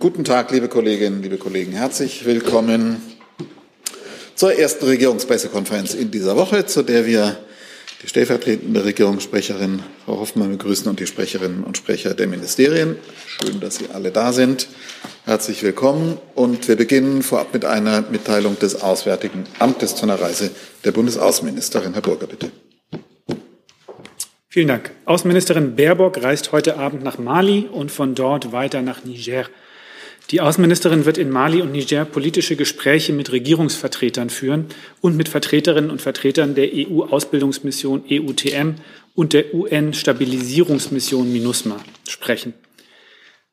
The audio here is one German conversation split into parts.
Guten Tag, liebe Kolleginnen, liebe Kollegen. Herzlich willkommen zur ersten Regierungspressekonferenz in dieser Woche, zu der wir die stellvertretende Regierungssprecherin Frau Hoffmann begrüßen und die Sprecherinnen und Sprecher der Ministerien. Schön, dass Sie alle da sind. Herzlich willkommen. Und wir beginnen vorab mit einer Mitteilung des Auswärtigen Amtes zu einer Reise der Bundesaußenministerin. Herr Burger, bitte. Vielen Dank. Außenministerin Baerbock reist heute Abend nach Mali und von dort weiter nach Niger. Die Außenministerin wird in Mali und Niger politische Gespräche mit Regierungsvertretern führen und mit Vertreterinnen und Vertretern der EU-Ausbildungsmission EUTM und der UN-Stabilisierungsmission MINUSMA sprechen.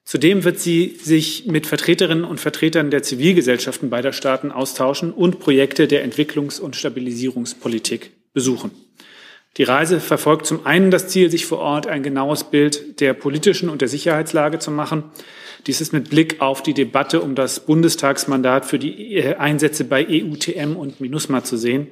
Zudem wird sie sich mit Vertreterinnen und Vertretern der Zivilgesellschaften beider Staaten austauschen und Projekte der Entwicklungs- und Stabilisierungspolitik besuchen. Die Reise verfolgt zum einen das Ziel, sich vor Ort ein genaues Bild der politischen und der Sicherheitslage zu machen. Dies ist mit Blick auf die Debatte um das Bundestagsmandat für die äh, Einsätze bei EUTM und MINUSMA zu sehen.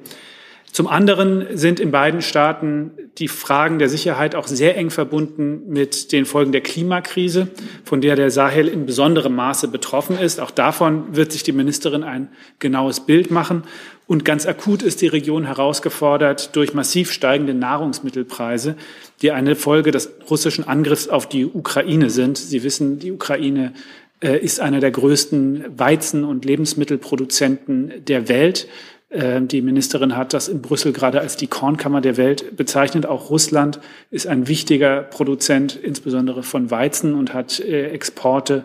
Zum anderen sind in beiden Staaten die Fragen der Sicherheit auch sehr eng verbunden mit den Folgen der Klimakrise, von der der Sahel in besonderem Maße betroffen ist. Auch davon wird sich die Ministerin ein genaues Bild machen. Und ganz akut ist die Region herausgefordert durch massiv steigende Nahrungsmittelpreise, die eine Folge des russischen Angriffs auf die Ukraine sind. Sie wissen, die Ukraine äh, ist einer der größten Weizen- und Lebensmittelproduzenten der Welt. Ähm, die Ministerin hat das in Brüssel gerade als die Kornkammer der Welt bezeichnet. Auch Russland ist ein wichtiger Produzent, insbesondere von Weizen und hat äh, Exporte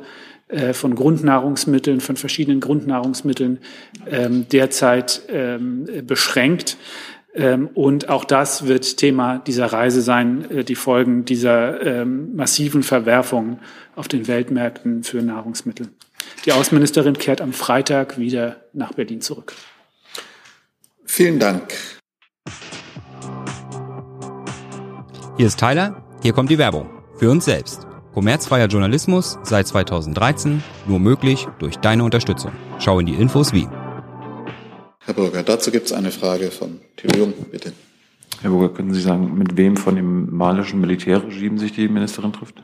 äh, von Grundnahrungsmitteln, von verschiedenen Grundnahrungsmitteln ähm, derzeit ähm, beschränkt. Und auch das wird Thema dieser Reise sein, äh, die Folgen dieser massiven Verwerfungen auf den Weltmärkten für Nahrungsmittel. Die Außenministerin kehrt am Freitag wieder nach Berlin zurück. Vielen Dank. Hier ist Tyler, hier kommt die Werbung. Für uns selbst. Kommerzfreier Journalismus seit 2013, nur möglich durch deine Unterstützung. Schau in die Infos wie. Herr Burger, dazu gibt es eine Frage von Theo Jung, bitte. Herr Burger, können Sie sagen, mit wem von dem malischen Militärregime sich die Ministerin trifft?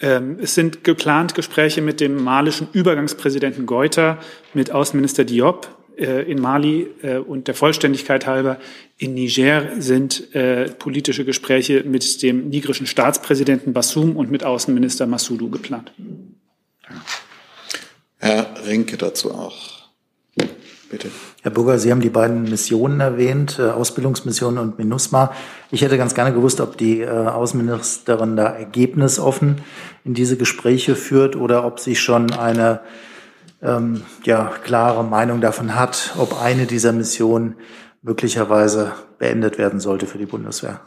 Ähm, es sind geplant Gespräche mit dem malischen Übergangspräsidenten Geuter, mit Außenminister Diop, in Mali äh, und der Vollständigkeit halber in Niger sind äh, politische Gespräche mit dem nigerischen Staatspräsidenten Bassoum und mit Außenminister Massoudou geplant. Herr Rinke dazu auch. Bitte. Herr Burger, Sie haben die beiden Missionen erwähnt, Ausbildungsmission und MINUSMA. Ich hätte ganz gerne gewusst, ob die Außenministerin da ergebnisoffen in diese Gespräche führt oder ob sie schon eine ähm, ja, klare Meinung davon hat, ob eine dieser Missionen möglicherweise beendet werden sollte für die Bundeswehr.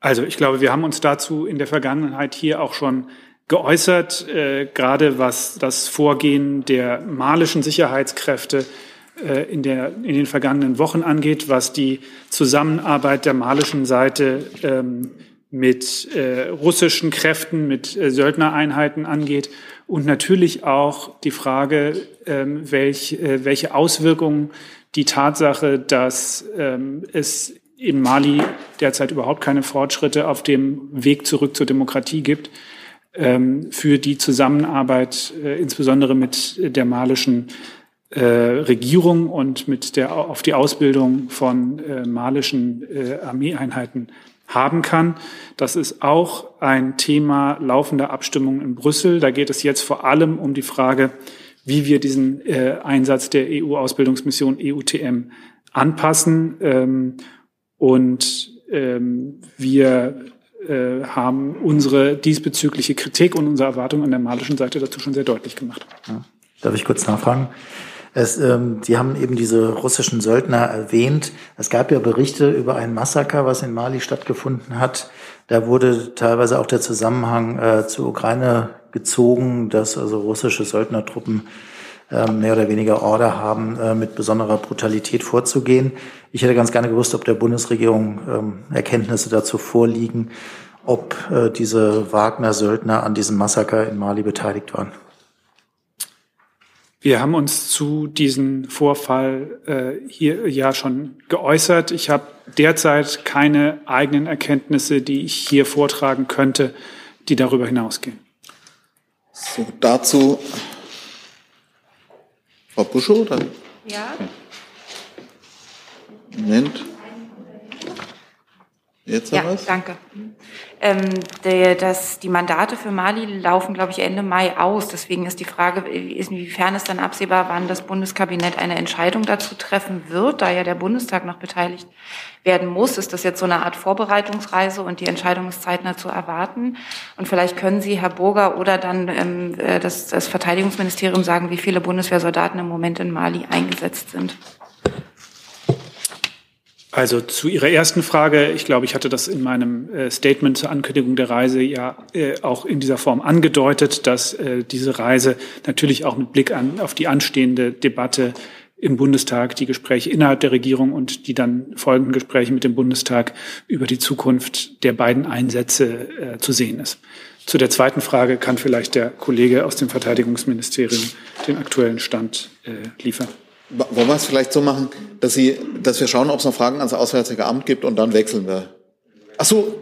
Also ich glaube, wir haben uns dazu in der Vergangenheit hier auch schon geäußert, äh, gerade was das Vorgehen der malischen Sicherheitskräfte äh, in, der, in den vergangenen Wochen angeht, was die Zusammenarbeit der malischen Seite ähm, mit äh, russischen Kräften, mit äh, Söldnereinheiten angeht und natürlich auch die Frage, ähm, welch, äh, welche Auswirkungen die Tatsache, dass ähm, es in Mali derzeit überhaupt keine Fortschritte auf dem Weg zurück zur Demokratie gibt, ähm, für die Zusammenarbeit äh, insbesondere mit der malischen äh, Regierung und mit der auf die Ausbildung von äh, malischen äh, Armeeeinheiten haben kann. Das ist auch ein Thema laufender Abstimmung in Brüssel. Da geht es jetzt vor allem um die Frage, wie wir diesen äh, Einsatz der EU-Ausbildungsmission EUTM anpassen. Ähm, und ähm, wir äh, haben unsere diesbezügliche Kritik und unsere Erwartungen an der malischen Seite dazu schon sehr deutlich gemacht. Ja. Darf ich kurz nachfragen? Es, ähm, Sie haben eben diese russischen Söldner erwähnt. Es gab ja Berichte über ein Massaker, was in Mali stattgefunden hat. Da wurde teilweise auch der Zusammenhang äh, zur Ukraine gezogen, dass also russische Söldnertruppen äh, mehr oder weniger Order haben, äh, mit besonderer Brutalität vorzugehen. Ich hätte ganz gerne gewusst, ob der Bundesregierung ähm, Erkenntnisse dazu vorliegen, ob äh, diese Wagner-Söldner an diesem Massaker in Mali beteiligt waren. Wir haben uns zu diesem Vorfall äh, hier ja schon geäußert. Ich habe derzeit keine eigenen Erkenntnisse, die ich hier vortragen könnte, die darüber hinausgehen. So, dazu Frau Buschow, oder? Ja. Moment. Jetzt Ja, wir's. danke. Ähm, der, das, die Mandate für Mali laufen, glaube ich, Ende Mai aus. Deswegen ist die Frage, inwiefern ist dann absehbar, wann das Bundeskabinett eine Entscheidung dazu treffen wird, da ja der Bundestag noch beteiligt werden muss. Ist das jetzt so eine Art Vorbereitungsreise und die Entscheidung ist zeitnah zu erwarten? Und vielleicht können Sie, Herr Burger, oder dann ähm, äh, das, das Verteidigungsministerium sagen, wie viele Bundeswehrsoldaten im Moment in Mali eingesetzt sind. Also zu Ihrer ersten Frage, ich glaube, ich hatte das in meinem äh, Statement zur Ankündigung der Reise ja äh, auch in dieser Form angedeutet, dass äh, diese Reise natürlich auch mit Blick an, auf die anstehende Debatte im Bundestag, die Gespräche innerhalb der Regierung und die dann folgenden Gespräche mit dem Bundestag über die Zukunft der beiden Einsätze zu sehen ist. Zu der zweiten Frage kann vielleicht der Kollege aus dem Verteidigungsministerium den aktuellen Stand liefern. Wollen wir es vielleicht so machen, dass, Sie, dass wir schauen, ob es noch Fragen ans Auswärtige Amt gibt und dann wechseln wir. Ach so.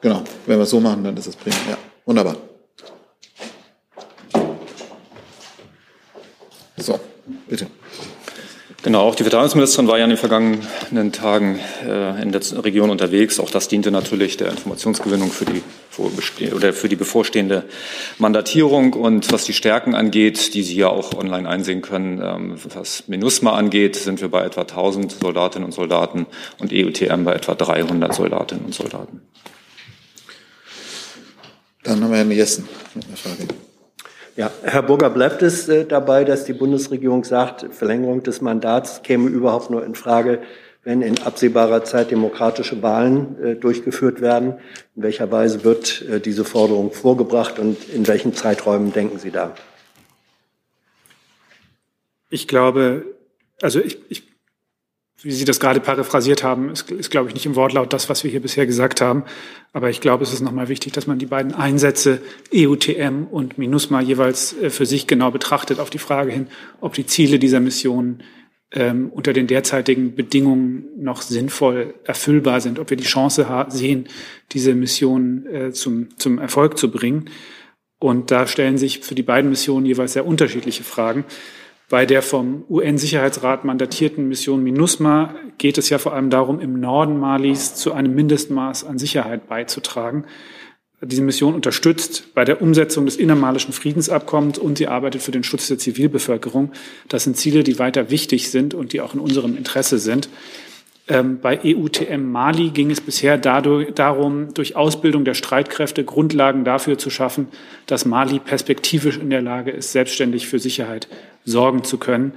Genau, wenn wir es so machen, dann ist es prima. Ja, wunderbar. So, bitte. Genau, auch die Verteidigungsministerin war ja in den vergangenen Tagen äh, in der Region unterwegs. Auch das diente natürlich der Informationsgewinnung für die, oder für die bevorstehende Mandatierung. Und was die Stärken angeht, die Sie ja auch online einsehen können, ähm, was MINUSMA angeht, sind wir bei etwa 1000 Soldatinnen und Soldaten und EUTM bei etwa 300 Soldatinnen und Soldaten. Dann haben wir Herrn Jessen mit einer Frage. Ja, Herr Burger, bleibt es äh, dabei, dass die Bundesregierung sagt, Verlängerung des Mandats käme überhaupt nur in Frage, wenn in absehbarer Zeit demokratische Wahlen äh, durchgeführt werden? In welcher Weise wird äh, diese Forderung vorgebracht und in welchen Zeiträumen denken Sie da? Ich glaube, also ich, ich, wie Sie das gerade paraphrasiert haben, ist, ist, glaube ich, nicht im Wortlaut das, was wir hier bisher gesagt haben. Aber ich glaube, es ist nochmal wichtig, dass man die beiden Einsätze EUTM und MINUSMA jeweils äh, für sich genau betrachtet auf die Frage hin, ob die Ziele dieser Mission ähm, unter den derzeitigen Bedingungen noch sinnvoll erfüllbar sind, ob wir die Chance ha- sehen, diese Mission äh, zum, zum Erfolg zu bringen. Und da stellen sich für die beiden Missionen jeweils sehr unterschiedliche Fragen. Bei der vom UN-Sicherheitsrat mandatierten Mission MINUSMA geht es ja vor allem darum, im Norden Malis zu einem Mindestmaß an Sicherheit beizutragen. Diese Mission unterstützt bei der Umsetzung des innermalischen Friedensabkommens und sie arbeitet für den Schutz der Zivilbevölkerung. Das sind Ziele, die weiter wichtig sind und die auch in unserem Interesse sind. Ähm, bei EUTM Mali ging es bisher dadurch, darum, durch Ausbildung der Streitkräfte Grundlagen dafür zu schaffen, dass Mali perspektivisch in der Lage ist, selbstständig für Sicherheit sorgen zu können.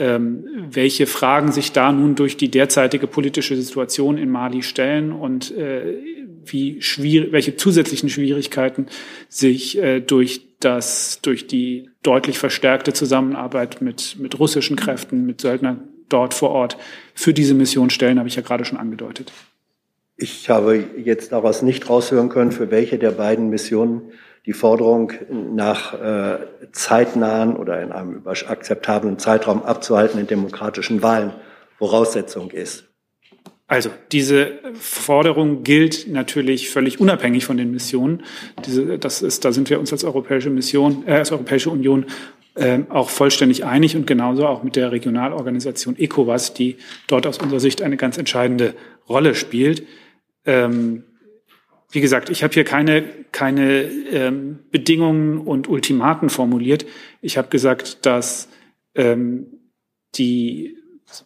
Ähm, welche Fragen sich da nun durch die derzeitige politische Situation in Mali stellen und äh, wie schwierig, welche zusätzlichen Schwierigkeiten sich äh, durch das, durch die deutlich verstärkte Zusammenarbeit mit, mit russischen Kräften, mit Söldnern dort vor Ort für diese Mission stellen, habe ich ja gerade schon angedeutet. Ich habe jetzt daraus nicht raushören können, für welche der beiden Missionen die Forderung nach äh, zeitnahen oder in einem akzeptablen Zeitraum abzuhaltenden demokratischen Wahlen Voraussetzung ist. Also diese Forderung gilt natürlich völlig unabhängig von den Missionen. Diese, das ist, da sind wir uns als Europäische Mission, äh, als Europäische Union auch vollständig einig und genauso auch mit der Regionalorganisation ECOWAS, die dort aus unserer Sicht eine ganz entscheidende Rolle spielt. Ähm, wie gesagt, ich habe hier keine, keine ähm, Bedingungen und Ultimaten formuliert. Ich habe gesagt, dass ähm, die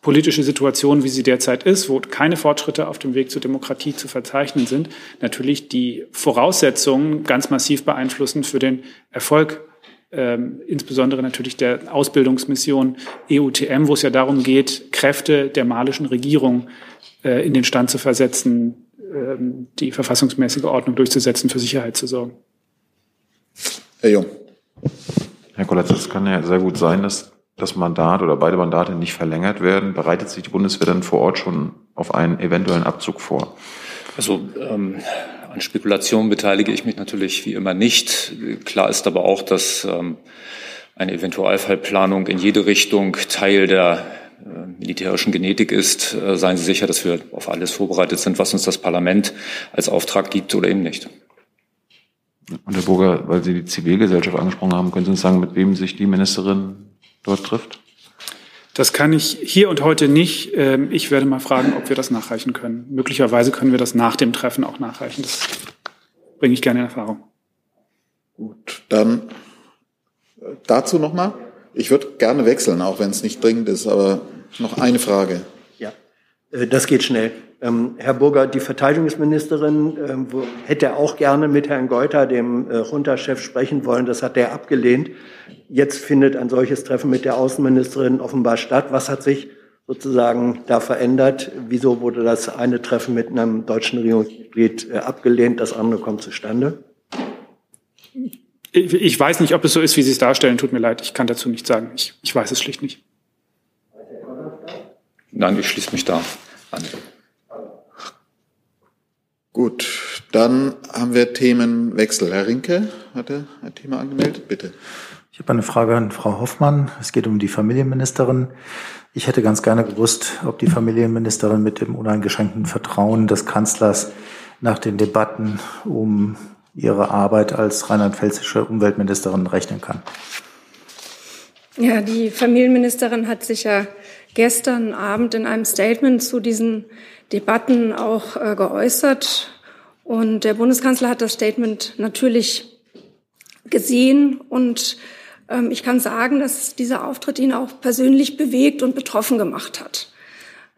politische Situation, wie sie derzeit ist, wo keine Fortschritte auf dem Weg zur Demokratie zu verzeichnen sind, natürlich die Voraussetzungen ganz massiv beeinflussen für den Erfolg, ähm, insbesondere natürlich der Ausbildungsmission EUTM, wo es ja darum geht, Kräfte der malischen Regierung äh, in den Stand zu versetzen, ähm, die verfassungsmäßige Ordnung durchzusetzen, für Sicherheit zu sorgen. Herr Jung. Herr Kollatz, es kann ja sehr gut sein, dass das Mandat oder beide Mandate nicht verlängert werden. Bereitet sich die Bundeswehr dann vor Ort schon auf einen eventuellen Abzug vor? Also ähm, an Spekulationen beteilige ich mich natürlich wie immer nicht. Klar ist aber auch, dass ähm, eine Eventualfallplanung in jede Richtung Teil der äh, militärischen Genetik ist. Äh, seien Sie sicher, dass wir auf alles vorbereitet sind, was uns das Parlament als Auftrag gibt oder eben nicht. Und Herr Burger, weil Sie die Zivilgesellschaft angesprochen haben, können Sie uns sagen, mit wem sich die Ministerin dort trifft? Das kann ich hier und heute nicht. Ähm, ich werde mal fragen, ob wir das nachreichen können. Möglicherweise können wir das nach dem Treffen auch nachreichen. Das bringe ich gerne in Erfahrung. Gut, dann äh, dazu nochmal. Ich würde gerne wechseln, auch wenn es nicht dringend ist, aber noch eine Frage. Äh, das geht schnell. Ähm, Herr Burger, die Verteidigungsministerin ähm, hätte auch gerne mit Herrn Geuter, dem äh, Junta-Chef, sprechen wollen. Das hat er abgelehnt. Jetzt findet ein solches Treffen mit der Außenministerin offenbar statt. Was hat sich sozusagen da verändert? Wieso wurde das eine Treffen mit einem deutschen Regierungsmitglied äh, abgelehnt, das andere kommt zustande? Ich weiß nicht, ob es so ist, wie Sie es darstellen. Tut mir leid, ich kann dazu nichts sagen. Ich, ich weiß es schlicht nicht. Nein, ich schließe mich da an. Gut, dann haben wir Themenwechsel. Herr Rinke hatte ein Thema angemeldet, bitte. Ich habe eine Frage an Frau Hoffmann. Es geht um die Familienministerin. Ich hätte ganz gerne gewusst, ob die Familienministerin mit dem uneingeschränkten Vertrauen des Kanzlers nach den Debatten um ihre Arbeit als rheinland-pfälzische Umweltministerin rechnen kann. Ja, die Familienministerin hat sich ja gestern Abend in einem Statement zu diesen Debatten auch äh, geäußert. Und der Bundeskanzler hat das Statement natürlich gesehen. Und ähm, ich kann sagen, dass dieser Auftritt ihn auch persönlich bewegt und betroffen gemacht hat.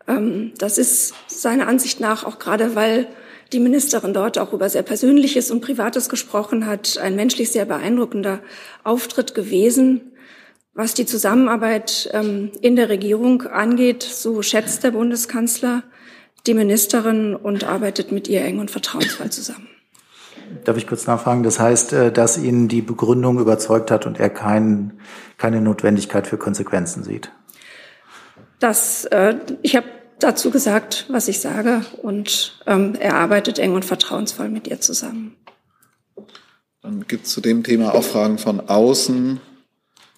Ähm, das ist seiner Ansicht nach auch gerade, weil die Ministerin dort auch über sehr Persönliches und Privates gesprochen hat, ein menschlich sehr beeindruckender Auftritt gewesen. Was die Zusammenarbeit ähm, in der Regierung angeht, so schätzt der Bundeskanzler die Ministerin und arbeitet mit ihr eng und vertrauensvoll zusammen. Darf ich kurz nachfragen? Das heißt, äh, dass ihn die Begründung überzeugt hat und er kein, keine Notwendigkeit für Konsequenzen sieht? Das, äh, ich habe dazu gesagt, was ich sage, und ähm, er arbeitet eng und vertrauensvoll mit ihr zusammen. Dann gibt es zu dem Thema auch Fragen von außen.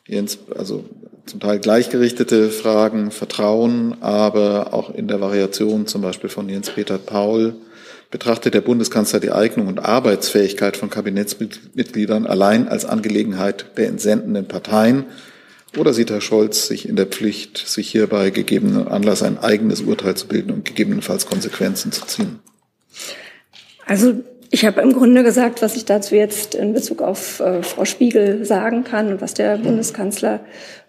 Jens, also zum Teil gleichgerichtete Fragen, Vertrauen, aber auch in der Variation zum Beispiel von Jens-Peter Paul. Betrachtet der Bundeskanzler die Eignung und Arbeitsfähigkeit von Kabinettsmitgliedern allein als Angelegenheit der entsendenden Parteien? Oder sieht Herr Scholz sich in der Pflicht, sich hierbei gegebenen Anlass ein eigenes Urteil zu bilden und gegebenenfalls Konsequenzen zu ziehen? Also ich habe im Grunde gesagt, was ich dazu jetzt in Bezug auf äh, Frau Spiegel sagen kann und was der Bundeskanzler,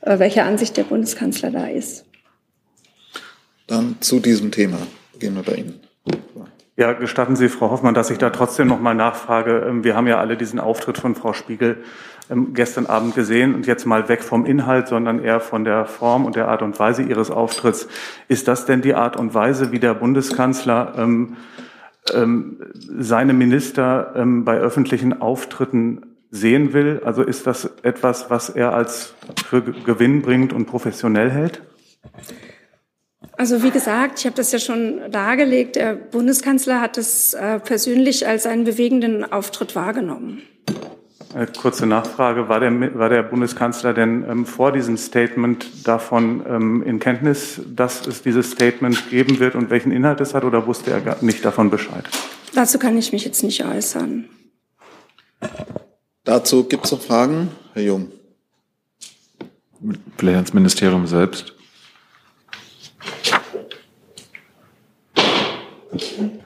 äh, welche Ansicht der Bundeskanzler da ist. Dann zu diesem Thema gehen wir bei Ihnen. Ja, gestatten Sie, Frau Hoffmann, dass ich da trotzdem noch mal nachfrage. Ähm, wir haben ja alle diesen Auftritt von Frau Spiegel ähm, gestern Abend gesehen und jetzt mal weg vom Inhalt, sondern eher von der Form und der Art und Weise Ihres Auftritts. Ist das denn die Art und Weise, wie der Bundeskanzler ähm, ähm, seine Minister ähm, bei öffentlichen Auftritten sehen will? Also ist das etwas, was er als für gewinnbringend und professionell hält? Also wie gesagt, ich habe das ja schon dargelegt, der Bundeskanzler hat es äh, persönlich als einen bewegenden Auftritt wahrgenommen. Äh, kurze Nachfrage, war der, war der Bundeskanzler denn ähm, vor diesem Statement davon ähm, in Kenntnis, dass es dieses Statement geben wird und welchen Inhalt es hat, oder wusste er gar nicht davon Bescheid? Dazu kann ich mich jetzt nicht äußern. Dazu gibt es noch Fragen, Herr Jung. Vielleicht ans Ministerium selbst. Und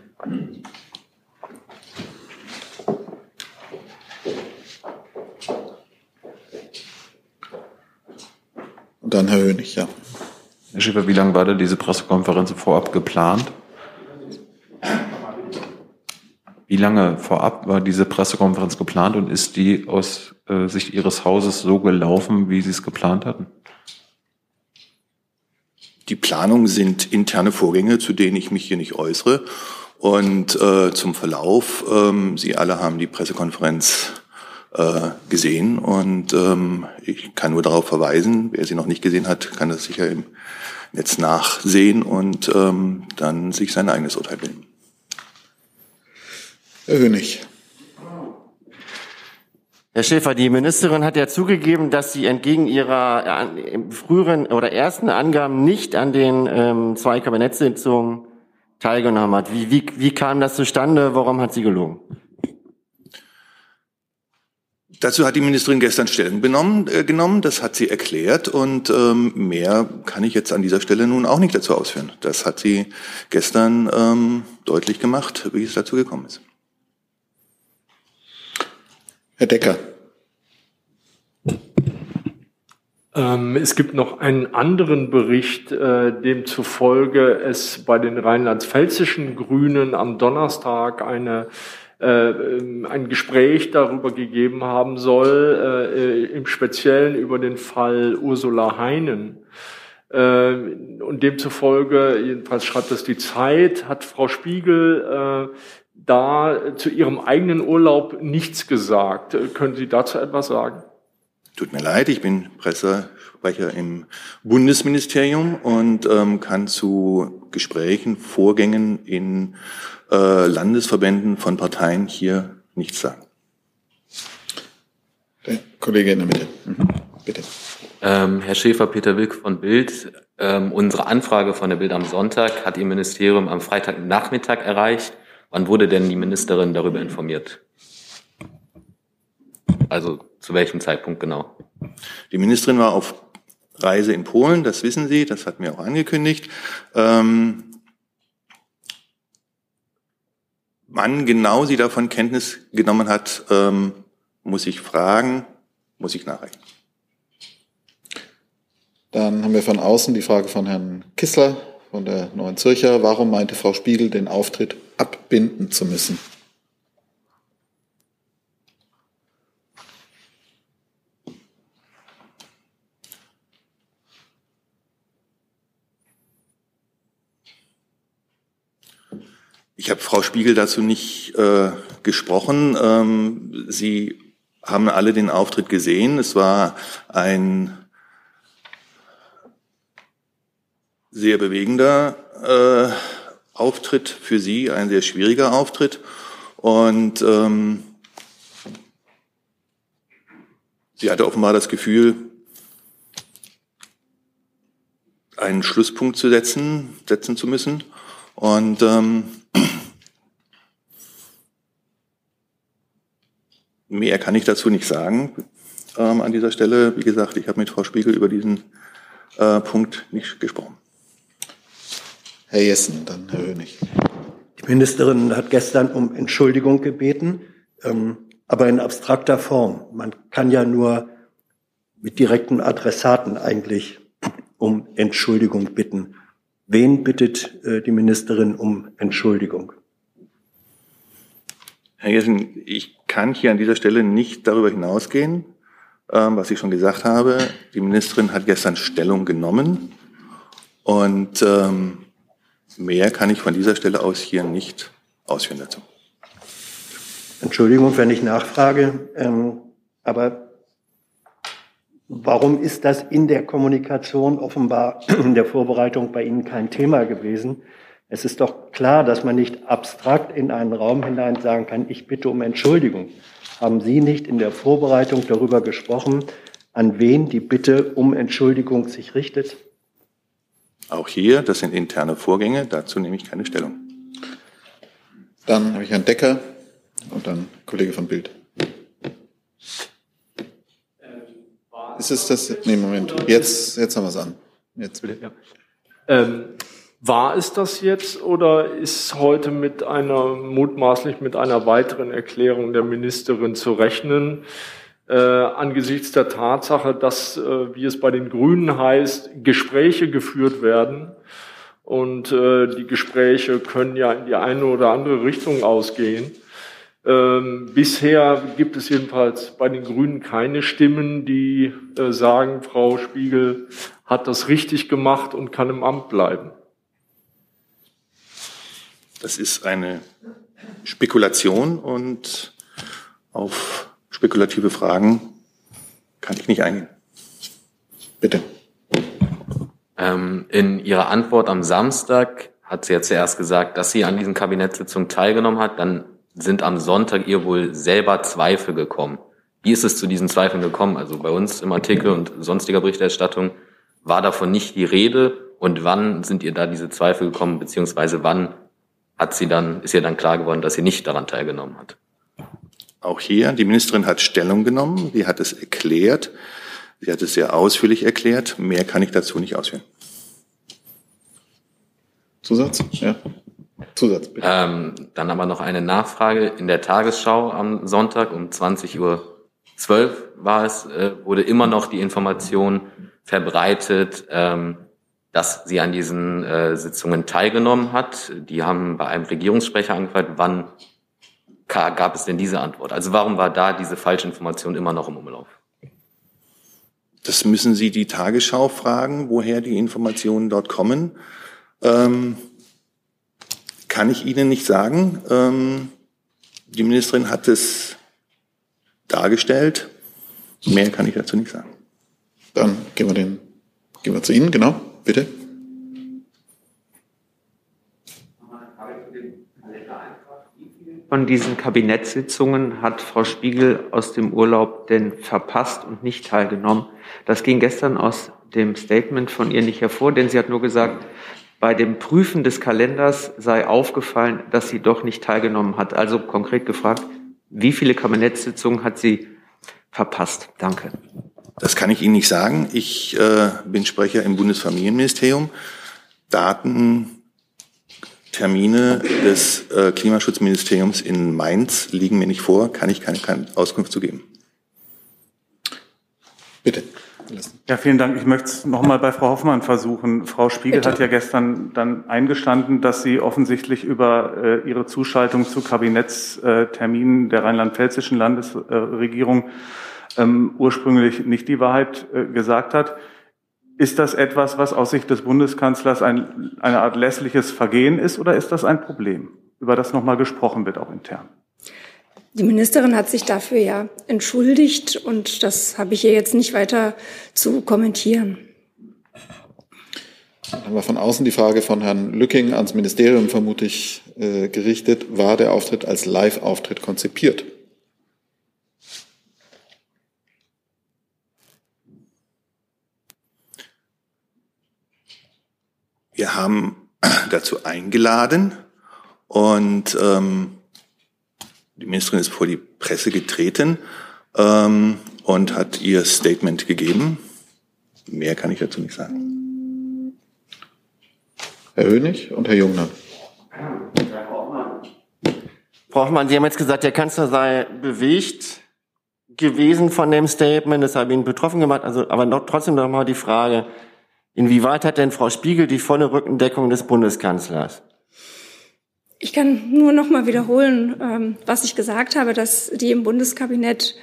dann Herr Hönig, ja. Herr Schäfer, wie lange war denn diese Pressekonferenz vorab geplant? Wie lange vorab war diese Pressekonferenz geplant und ist die aus äh, Sicht Ihres Hauses so gelaufen, wie Sie es geplant hatten? Die Planung sind interne Vorgänge, zu denen ich mich hier nicht äußere. Und äh, zum Verlauf, ähm, Sie alle haben die Pressekonferenz äh, gesehen und ähm, ich kann nur darauf verweisen, wer sie noch nicht gesehen hat, kann das sicher im Netz nachsehen und ähm, dann sich sein eigenes Urteil bilden. Herr Hönig. Herr Schäfer, die Ministerin hat ja zugegeben, dass sie entgegen ihrer äh, früheren oder ersten Angaben nicht an den ähm, zwei Kabinettssitzungen teilgenommen hat. Wie, wie, wie kam das zustande? Warum hat sie gelogen? Dazu hat die Ministerin gestern Stellung benommen, äh, genommen, das hat sie erklärt und ähm, mehr kann ich jetzt an dieser Stelle nun auch nicht dazu ausführen. Das hat sie gestern ähm, deutlich gemacht, wie es dazu gekommen ist. Herr Decker. Ähm, es gibt noch einen anderen Bericht, äh, demzufolge es bei den rheinland-pfälzischen Grünen am Donnerstag eine ein Gespräch darüber gegeben haben soll, äh, im Speziellen über den Fall Ursula Heinen. Äh, und demzufolge, jedenfalls schreibt das die Zeit, hat Frau Spiegel äh, da zu ihrem eigenen Urlaub nichts gesagt. Können Sie dazu etwas sagen? Tut mir leid, ich bin Pressesprecher im Bundesministerium und ähm, kann zu Gesprächen, Vorgängen in äh, Landesverbänden von Parteien hier nichts sagen. Der Kollege in der Mitte, mhm. bitte. Ähm, Herr Schäfer, Peter Wilk von Bild. Ähm, unsere Anfrage von der Bild am Sonntag hat Ihr Ministerium am Freitagnachmittag erreicht. Wann wurde denn die Ministerin darüber informiert? Also zu welchem Zeitpunkt genau? Die Ministerin war auf Reise in Polen, das wissen Sie, das hat mir auch angekündigt. Ähm, wann genau sie davon Kenntnis genommen hat, ähm, muss ich fragen, muss ich nachreichen. Dann haben wir von außen die Frage von Herrn Kissler von der Neuen Zürcher. Warum meinte Frau Spiegel, den Auftritt abbinden zu müssen? Ich habe Frau Spiegel dazu nicht äh, gesprochen. Ähm, Sie haben alle den Auftritt gesehen. Es war ein sehr bewegender äh, Auftritt für Sie, ein sehr schwieriger Auftritt. Und ähm, sie hatte offenbar das Gefühl, einen Schlusspunkt zu setzen, setzen zu müssen. Und ähm, Mehr kann ich dazu nicht sagen ähm, an dieser Stelle. Wie gesagt, ich habe mit Frau Spiegel über diesen äh, Punkt nicht gesprochen. Herr Jessen, dann Herr Hönig. Die Ministerin hat gestern um Entschuldigung gebeten, ähm, aber in abstrakter Form. Man kann ja nur mit direkten Adressaten eigentlich um Entschuldigung bitten. Wen bittet äh, die Ministerin um Entschuldigung? Herr Jessen, ich kann hier an dieser Stelle nicht darüber hinausgehen, ähm, was ich schon gesagt habe. Die Ministerin hat gestern Stellung genommen und ähm, mehr kann ich von dieser Stelle aus hier nicht ausführen dazu. Entschuldigung, wenn ich nachfrage, ähm, aber warum ist das in der Kommunikation offenbar in der Vorbereitung bei Ihnen kein Thema gewesen? Es ist doch klar, dass man nicht abstrakt in einen Raum hinein sagen kann, ich bitte um Entschuldigung. Haben Sie nicht in der Vorbereitung darüber gesprochen, an wen die Bitte um Entschuldigung sich richtet? Auch hier, das sind interne Vorgänge, dazu nehme ich keine Stellung. Dann habe ich Herrn Decker und dann Kollege von Bild. Ist es das? Nee, Moment. Jetzt, jetzt haben wir es an. Jetzt. Ja. Ähm, war es das jetzt oder ist heute mit einer, mutmaßlich mit einer weiteren Erklärung der Ministerin zu rechnen? Äh, angesichts der Tatsache, dass, äh, wie es bei den Grünen heißt, Gespräche geführt werden. Und äh, die Gespräche können ja in die eine oder andere Richtung ausgehen. Ähm, bisher gibt es jedenfalls bei den Grünen keine Stimmen, die äh, sagen, Frau Spiegel hat das richtig gemacht und kann im Amt bleiben. Das ist eine Spekulation und auf spekulative Fragen kann ich nicht eingehen. Bitte. Ähm, in Ihrer Antwort am Samstag hat sie ja zuerst gesagt, dass sie an diesen Kabinettssitzungen teilgenommen hat. Dann sind am Sonntag ihr wohl selber Zweifel gekommen. Wie ist es zu diesen Zweifeln gekommen? Also bei uns im Artikel und sonstiger Berichterstattung war davon nicht die Rede. Und wann sind ihr da diese Zweifel gekommen, beziehungsweise wann hat sie dann, ist ihr dann klar geworden, dass sie nicht daran teilgenommen hat. auch hier, die Ministerin hat Stellung genommen, sie hat es erklärt, sie hat es sehr ausführlich erklärt. Mehr kann ich dazu nicht ausführen. Zusatz? Ja. Zusatz, bitte. Ähm, dann aber noch eine Nachfrage. In der Tagesschau am Sonntag um 20.12 Uhr war es, äh, wurde immer noch die Information verbreitet, ähm, dass sie an diesen äh, Sitzungen teilgenommen hat. Die haben bei einem Regierungssprecher angefragt, wann gab es denn diese Antwort? Also warum war da diese falsche Information immer noch im Umlauf? Das müssen Sie die Tagesschau fragen, woher die Informationen dort kommen. Ähm, kann ich Ihnen nicht sagen. Ähm, die Ministerin hat es dargestellt. Mehr kann ich dazu nicht sagen. Dann gehen wir, den, gehen wir zu Ihnen, genau, bitte. Von diesen Kabinettssitzungen hat Frau Spiegel aus dem Urlaub denn verpasst und nicht teilgenommen. Das ging gestern aus dem Statement von ihr nicht hervor, denn sie hat nur gesagt, bei dem Prüfen des Kalenders sei aufgefallen, dass sie doch nicht teilgenommen hat. Also konkret gefragt, wie viele Kabinettssitzungen hat sie verpasst? Danke. Das kann ich Ihnen nicht sagen. Ich äh, bin Sprecher im Bundesfamilienministerium. Daten Termine des äh, Klimaschutzministeriums in Mainz liegen mir nicht vor, kann ich keine, keine Auskunft zu geben. Bitte. Ja, vielen Dank. Ich möchte es nochmal bei Frau Hoffmann versuchen. Frau Spiegel Bitte. hat ja gestern dann eingestanden, dass sie offensichtlich über äh, ihre Zuschaltung zu Kabinettsterminen der rheinland-pfälzischen Landesregierung ähm, ursprünglich nicht die Wahrheit äh, gesagt hat. Ist das etwas, was aus Sicht des Bundeskanzlers ein, eine Art lässliches Vergehen ist oder ist das ein Problem, über das nochmal gesprochen wird, auch intern? Die Ministerin hat sich dafür ja entschuldigt und das habe ich ihr jetzt nicht weiter zu kommentieren. Dann haben wir von außen die Frage von Herrn Lücking ans Ministerium vermutlich äh, gerichtet. War der Auftritt als Live-Auftritt konzipiert? Wir haben dazu eingeladen und ähm, die Ministerin ist vor die Presse getreten ähm, und hat ihr Statement gegeben. Mehr kann ich dazu nicht sagen. Herr Hönig und Herr Jungner. Frau Hoffmann, Sie haben jetzt gesagt, der Kanzler sei bewegt gewesen von dem Statement, das habe ihn betroffen gemacht. Also, aber noch, trotzdem noch mal die Frage, Inwieweit hat denn Frau Spiegel die volle Rückendeckung des Bundeskanzlers? Ich kann nur noch mal wiederholen, ähm, was ich gesagt habe, dass die im Bundeskabinett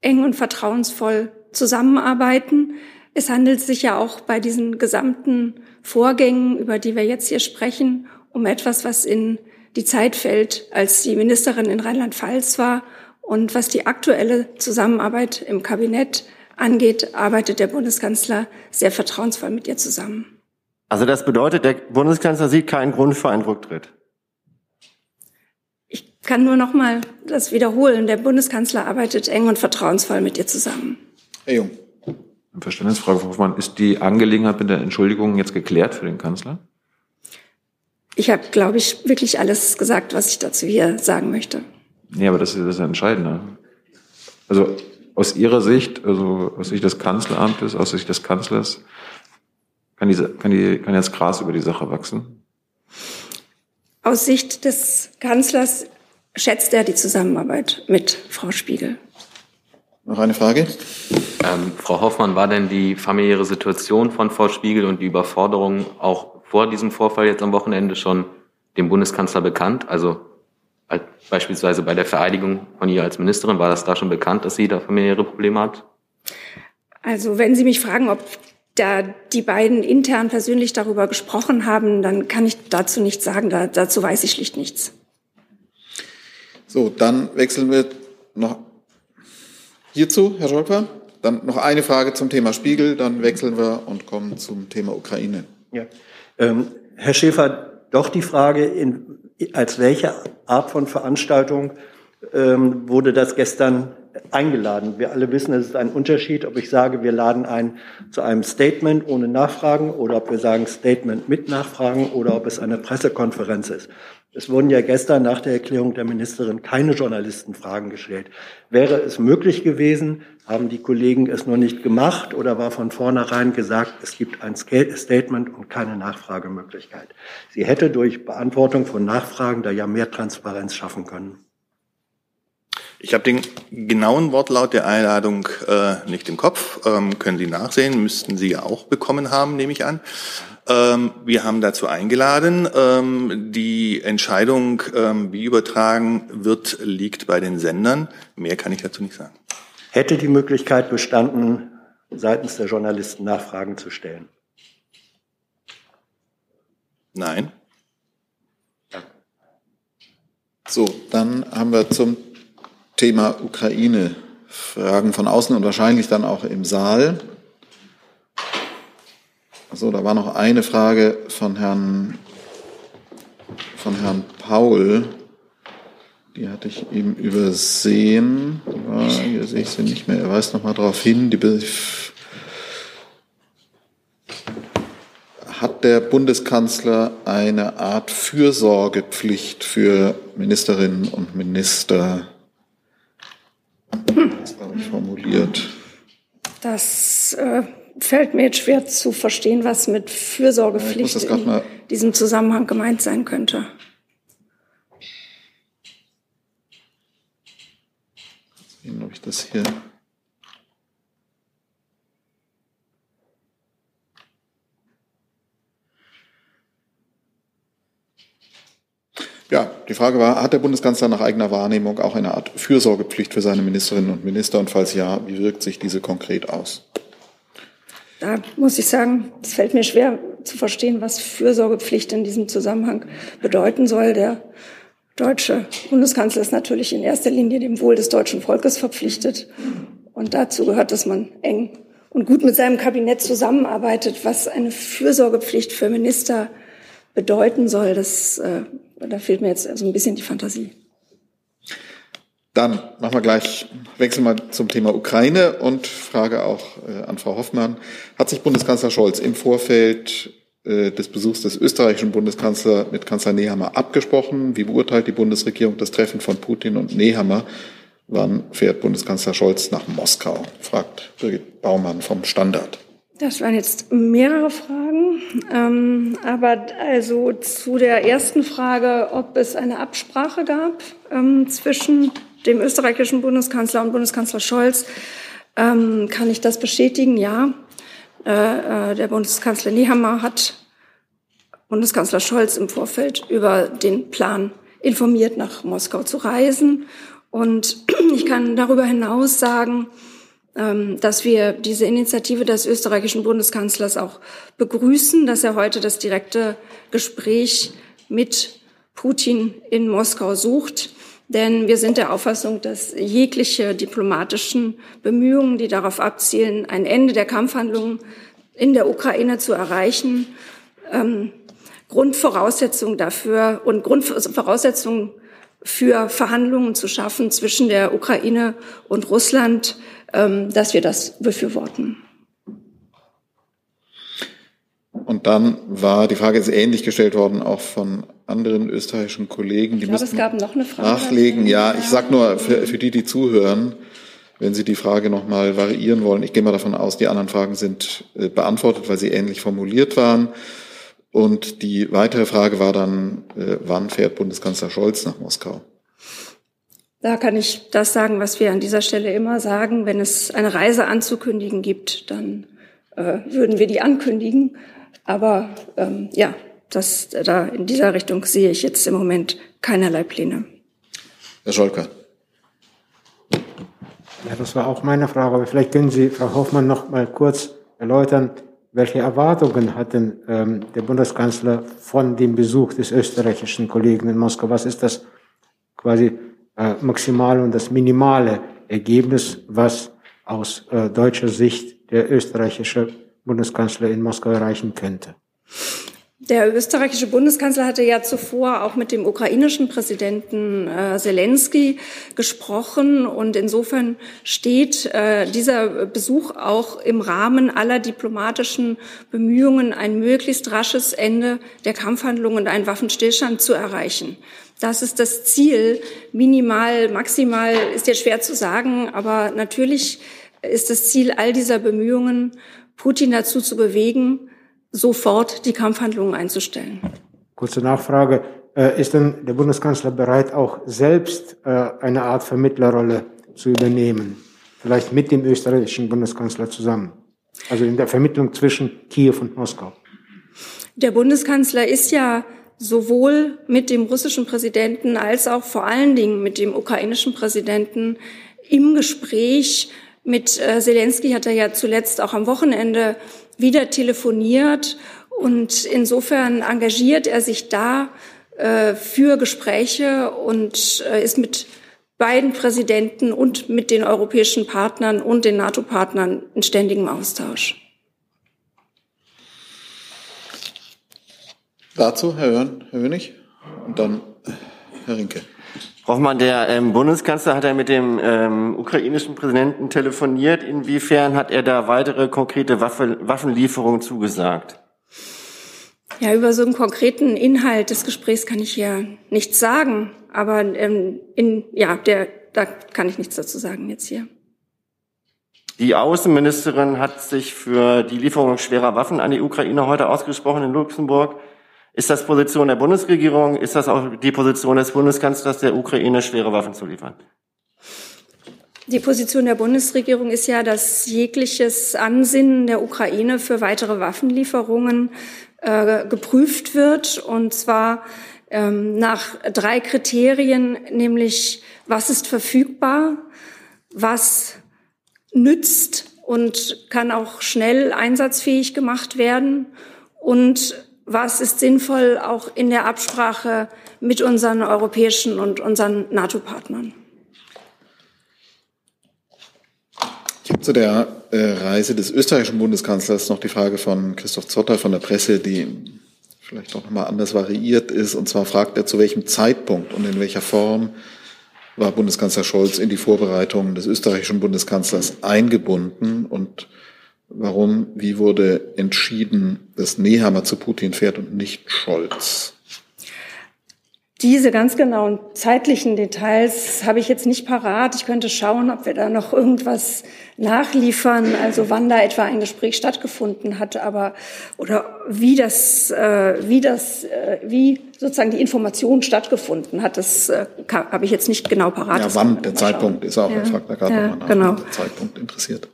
eng und vertrauensvoll zusammenarbeiten. Es handelt sich ja auch bei diesen gesamten Vorgängen, über die wir jetzt hier sprechen, um etwas, was in die Zeit fällt, als die Ministerin in Rheinland-Pfalz war und was die aktuelle Zusammenarbeit im Kabinett angeht, arbeitet der Bundeskanzler sehr vertrauensvoll mit ihr zusammen. Also das bedeutet, der Bundeskanzler sieht keinen Grund für einen Rücktritt. Ich kann nur noch mal das wiederholen. Der Bundeskanzler arbeitet eng und vertrauensvoll mit ihr zusammen. Herr Jung. Verständnisfrage, Frau Hoffmann. Ist die Angelegenheit mit der Entschuldigung jetzt geklärt für den Kanzler? Ich habe, glaube ich, wirklich alles gesagt, was ich dazu hier sagen möchte. Nee, aber das ist das Entscheidende. Also aus Ihrer Sicht, also aus Sicht des Kanzleramtes, aus Sicht des Kanzlers, kann, diese, kann, die, kann jetzt Gras über die Sache wachsen? Aus Sicht des Kanzlers schätzt er die Zusammenarbeit mit Frau Spiegel. Noch eine Frage? Ähm, Frau Hoffmann, war denn die familiäre Situation von Frau Spiegel und die Überforderung auch vor diesem Vorfall jetzt am Wochenende schon dem Bundeskanzler bekannt? Also Beispielsweise bei der Vereidigung von ihr als Ministerin, war das da schon bekannt, dass sie da familiäre Probleme hat? Also wenn Sie mich fragen, ob da die beiden intern persönlich darüber gesprochen haben, dann kann ich dazu nichts sagen. Da, dazu weiß ich schlicht nichts. So, dann wechseln wir noch hierzu, Herr Scholper. Dann noch eine Frage zum Thema Spiegel, dann wechseln wir und kommen zum Thema Ukraine. Ja. Ähm, Herr Schäfer, doch die Frage, in, als welche Art von Veranstaltung ähm, wurde das gestern eingeladen? Wir alle wissen, es ist ein Unterschied, ob ich sage, wir laden ein zu einem Statement ohne Nachfragen oder ob wir sagen Statement mit Nachfragen oder ob es eine Pressekonferenz ist. Es wurden ja gestern nach der Erklärung der Ministerin keine Journalistenfragen gestellt. Wäre es möglich gewesen, haben die Kollegen es nur nicht gemacht oder war von vornherein gesagt, es gibt ein Statement und keine Nachfragemöglichkeit? Sie hätte durch Beantwortung von Nachfragen da ja mehr Transparenz schaffen können. Ich habe den genauen Wortlaut der Einladung äh, nicht im Kopf. Ähm, können Sie nachsehen, müssten Sie ja auch bekommen haben, nehme ich an. Ähm, wir haben dazu eingeladen. Ähm, die Entscheidung, ähm, wie übertragen wird, liegt bei den Sendern. Mehr kann ich dazu nicht sagen. Hätte die Möglichkeit bestanden, seitens der Journalisten Nachfragen zu stellen? Nein. So, dann haben wir zum Thema Ukraine Fragen von außen und wahrscheinlich dann auch im Saal. So, da war noch eine Frage von Herrn, von Herrn Paul. Die hatte ich eben übersehen. War, hier sehe ich sie nicht mehr. Er weist noch mal darauf hin. Die hat der Bundeskanzler eine Art Fürsorgepflicht für Ministerinnen und Minister? Das glaube ich formuliert. Das äh, fällt mir jetzt schwer zu verstehen, was mit Fürsorgepflicht in diesem Zusammenhang gemeint sein könnte. Sehen, ob ich das hier. Ja, die Frage war, hat der Bundeskanzler nach eigener Wahrnehmung auch eine Art Fürsorgepflicht für seine Ministerinnen und Minister? Und falls ja, wie wirkt sich diese konkret aus? Da muss ich sagen, es fällt mir schwer zu verstehen, was Fürsorgepflicht in diesem Zusammenhang bedeuten soll. Der deutsche Bundeskanzler ist natürlich in erster Linie dem Wohl des deutschen Volkes verpflichtet. Und dazu gehört, dass man eng und gut mit seinem Kabinett zusammenarbeitet. Was eine Fürsorgepflicht für Minister bedeuten soll, das, äh, da fehlt mir jetzt so ein bisschen die Fantasie. Dann machen wir gleich, wechseln wir zum Thema Ukraine und frage auch äh, an Frau Hoffmann. Hat sich Bundeskanzler Scholz im Vorfeld äh, des Besuchs des österreichischen Bundeskanzlers mit Kanzler Nehammer abgesprochen? Wie beurteilt die Bundesregierung das Treffen von Putin und Nehammer? Wann fährt Bundeskanzler Scholz nach Moskau? Fragt Birgit Baumann vom Standard. Das waren jetzt mehrere Fragen. Ähm, aber also zu der ersten Frage, ob es eine Absprache gab ähm, zwischen dem österreichischen Bundeskanzler und Bundeskanzler Scholz ähm, kann ich das bestätigen. Ja, äh, äh, der Bundeskanzler Nehammer hat Bundeskanzler Scholz im Vorfeld über den Plan informiert, nach Moskau zu reisen. Und ich kann darüber hinaus sagen, ähm, dass wir diese Initiative des österreichischen Bundeskanzlers auch begrüßen, dass er heute das direkte Gespräch mit Putin in Moskau sucht. Denn wir sind der Auffassung, dass jegliche diplomatischen Bemühungen, die darauf abzielen, ein Ende der Kampfhandlungen in der Ukraine zu erreichen, ähm, Grundvoraussetzung dafür und Grundvoraussetzung für Verhandlungen zu schaffen zwischen der Ukraine und Russland, ähm, dass wir das befürworten. Und dann war die Frage ist ähnlich gestellt worden, auch von anderen österreichischen Kollegen. Die ich glaube, es gab noch eine Frage. Nachlegen, ja. Ich sag nur für, für die, die zuhören, wenn Sie die Frage nochmal variieren wollen. Ich gehe mal davon aus, die anderen Fragen sind äh, beantwortet, weil sie ähnlich formuliert waren. Und die weitere Frage war dann, äh, wann fährt Bundeskanzler Scholz nach Moskau? Da kann ich das sagen, was wir an dieser Stelle immer sagen. Wenn es eine Reise anzukündigen gibt, dann äh, würden wir die ankündigen. Aber ähm, ja, das, da in dieser Richtung sehe ich jetzt im Moment keinerlei Pläne. Herr Scholker. Ja, das war auch meine Frage, aber vielleicht können Sie, Frau Hoffmann, noch mal kurz erläutern, welche Erwartungen hat denn ähm, der Bundeskanzler von dem Besuch des österreichischen Kollegen in Moskau? Was ist das quasi äh, maximale und das minimale Ergebnis, was aus äh, deutscher Sicht der österreichische Bundeskanzler in Moskau erreichen könnte? Der österreichische Bundeskanzler hatte ja zuvor auch mit dem ukrainischen Präsidenten äh, Zelensky gesprochen und insofern steht äh, dieser Besuch auch im Rahmen aller diplomatischen Bemühungen, ein möglichst rasches Ende der Kampfhandlungen und einen Waffenstillstand zu erreichen. Das ist das Ziel. Minimal, maximal ist ja schwer zu sagen, aber natürlich ist das Ziel all dieser Bemühungen, Putin dazu zu bewegen, sofort die Kampfhandlungen einzustellen. Kurze Nachfrage. Äh, ist denn der Bundeskanzler bereit, auch selbst äh, eine Art Vermittlerrolle zu übernehmen? Vielleicht mit dem österreichischen Bundeskanzler zusammen? Also in der Vermittlung zwischen Kiew und Moskau. Der Bundeskanzler ist ja sowohl mit dem russischen Präsidenten als auch vor allen Dingen mit dem ukrainischen Präsidenten im Gespräch. Mit äh, Zelensky hat er ja zuletzt auch am Wochenende wieder telefoniert und insofern engagiert er sich da äh, für Gespräche und äh, ist mit beiden Präsidenten und mit den europäischen Partnern und den NATO-Partnern in ständigem Austausch. Dazu Herr Hörn, Herr Wönig und dann Herr Rinke. Hoffmann, der ähm, Bundeskanzler hat ja mit dem ähm, ukrainischen Präsidenten telefoniert. Inwiefern hat er da weitere konkrete Waffe, Waffenlieferungen zugesagt? Ja, über so einen konkreten Inhalt des Gesprächs kann ich hier nichts sagen. Aber ähm, in, ja, der, da kann ich nichts dazu sagen jetzt hier. Die Außenministerin hat sich für die Lieferung schwerer Waffen an die Ukraine heute ausgesprochen in Luxemburg. Ist das Position der Bundesregierung? Ist das auch die Position des Bundeskanzlers, der Ukraine schwere Waffen zu liefern? Die Position der Bundesregierung ist ja, dass jegliches Ansinnen der Ukraine für weitere Waffenlieferungen äh, geprüft wird, und zwar ähm, nach drei Kriterien, nämlich was ist verfügbar, was nützt und kann auch schnell einsatzfähig gemacht werden und was ist sinnvoll auch in der Absprache mit unseren europäischen und unseren NATO-Partnern. Ich habe zu der äh, Reise des österreichischen Bundeskanzlers noch die Frage von Christoph Zotter von der Presse, die vielleicht auch nochmal anders variiert ist. Und zwar fragt er, zu welchem Zeitpunkt und in welcher Form war Bundeskanzler Scholz in die Vorbereitungen des österreichischen Bundeskanzlers eingebunden und Warum, wie wurde entschieden, dass Nehammer zu Putin fährt und nicht Scholz? Diese ganz genauen zeitlichen Details habe ich jetzt nicht parat. Ich könnte schauen, ob wir da noch irgendwas nachliefern, also wann da etwa ein Gespräch stattgefunden hat, aber oder wie das, äh, wie das, äh, wie sozusagen die Information stattgefunden hat, das äh, habe ich jetzt nicht genau parat. Ja, wann der Zeitpunkt ist auch, ja. ich frage da gerade ja, nochmal nach, genau. der Zeitpunkt interessiert.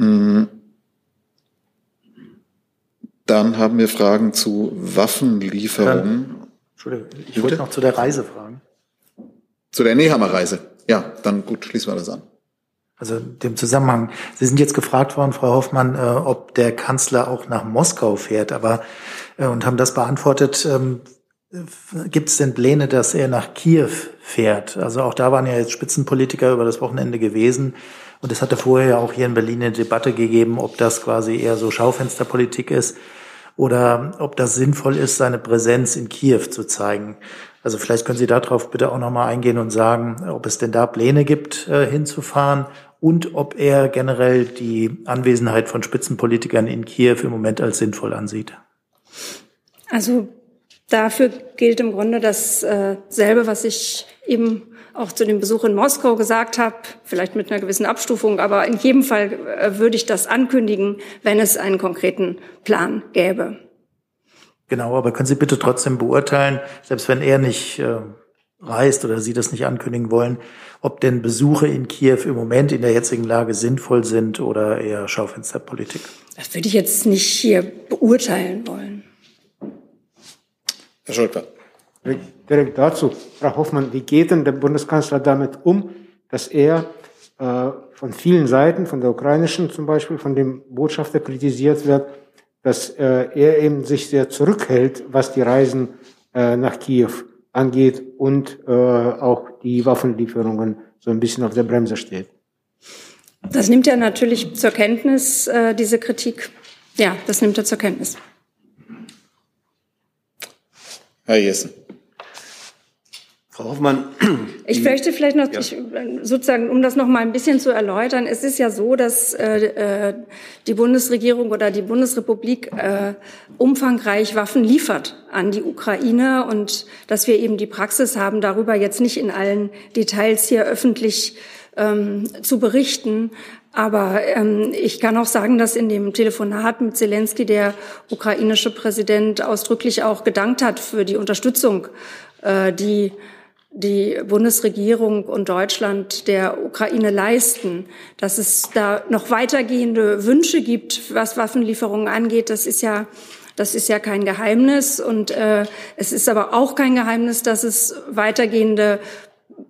Mhm. Dann haben wir Fragen zu Waffenlieferungen. Entschuldigung, ich Bitte? wollte noch zu der Reise fragen. Zu der Nehammer-Reise. Ja, dann gut, schließen wir das an. Also dem Zusammenhang. Sie sind jetzt gefragt worden, Frau Hoffmann, äh, ob der Kanzler auch nach Moskau fährt, aber äh, und haben das beantwortet. Ähm, Gibt es denn Pläne, dass er nach Kiew fährt? Also auch da waren ja jetzt Spitzenpolitiker über das Wochenende gewesen. Und es hatte vorher ja auch hier in Berlin eine Debatte gegeben, ob das quasi eher so Schaufensterpolitik ist oder ob das sinnvoll ist, seine Präsenz in Kiew zu zeigen. Also vielleicht können Sie darauf bitte auch nochmal eingehen und sagen, ob es denn da Pläne gibt, äh, hinzufahren und ob er generell die Anwesenheit von Spitzenpolitikern in Kiew im Moment als sinnvoll ansieht. Also dafür gilt im Grunde dasselbe, was ich eben auch zu dem Besuch in Moskau gesagt habe, vielleicht mit einer gewissen Abstufung, aber in jedem Fall äh, würde ich das ankündigen, wenn es einen konkreten Plan gäbe. Genau, aber können Sie bitte trotzdem beurteilen, selbst wenn er nicht äh, reist oder Sie das nicht ankündigen wollen, ob denn Besuche in Kiew im Moment in der jetzigen Lage sinnvoll sind oder eher Schaufensterpolitik? Das würde ich jetzt nicht hier beurteilen wollen. Herr Scholper direkt dazu. Frau Hoffmann, wie geht denn der Bundeskanzler damit um, dass er äh, von vielen Seiten, von der ukrainischen zum Beispiel, von dem Botschafter kritisiert wird, dass äh, er eben sich sehr zurückhält, was die Reisen äh, nach Kiew angeht und äh, auch die Waffenlieferungen so ein bisschen auf der Bremse steht. Das nimmt er natürlich zur Kenntnis, äh, diese Kritik. Ja, das nimmt er zur Kenntnis. Herr Jessen. Frau Hoffmann. Ich möchte vielleicht noch, ja. ich, sozusagen, um das noch mal ein bisschen zu erläutern, es ist ja so, dass äh, äh, die Bundesregierung oder die Bundesrepublik äh, umfangreich Waffen liefert an die Ukraine und dass wir eben die Praxis haben, darüber jetzt nicht in allen Details hier öffentlich ähm, zu berichten. Aber ähm, ich kann auch sagen, dass in dem Telefonat mit Zelensky der ukrainische Präsident ausdrücklich auch gedankt hat für die Unterstützung, äh, die die Bundesregierung und Deutschland der Ukraine leisten. Dass es da noch weitergehende Wünsche gibt, was Waffenlieferungen angeht, das ist ja das ist ja kein Geheimnis. Und äh, es ist aber auch kein Geheimnis, dass es weitergehende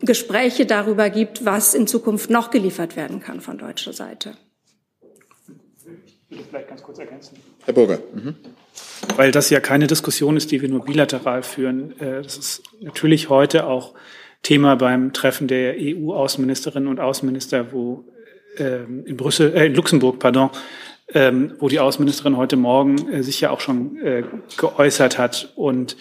Gespräche darüber gibt, was in Zukunft noch geliefert werden kann von deutscher Seite. Ich würde vielleicht ganz kurz ergänzen. Herr Burger. Mhm weil das ja keine Diskussion ist, die wir nur bilateral führen. Äh, das ist natürlich heute auch Thema beim Treffen der EU-Außenministerinnen und Außenminister, wo ähm, in Brüssel, äh, in Luxemburg, pardon, ähm, wo die Außenministerin heute Morgen äh, sich ja auch schon äh, geäußert hat. Und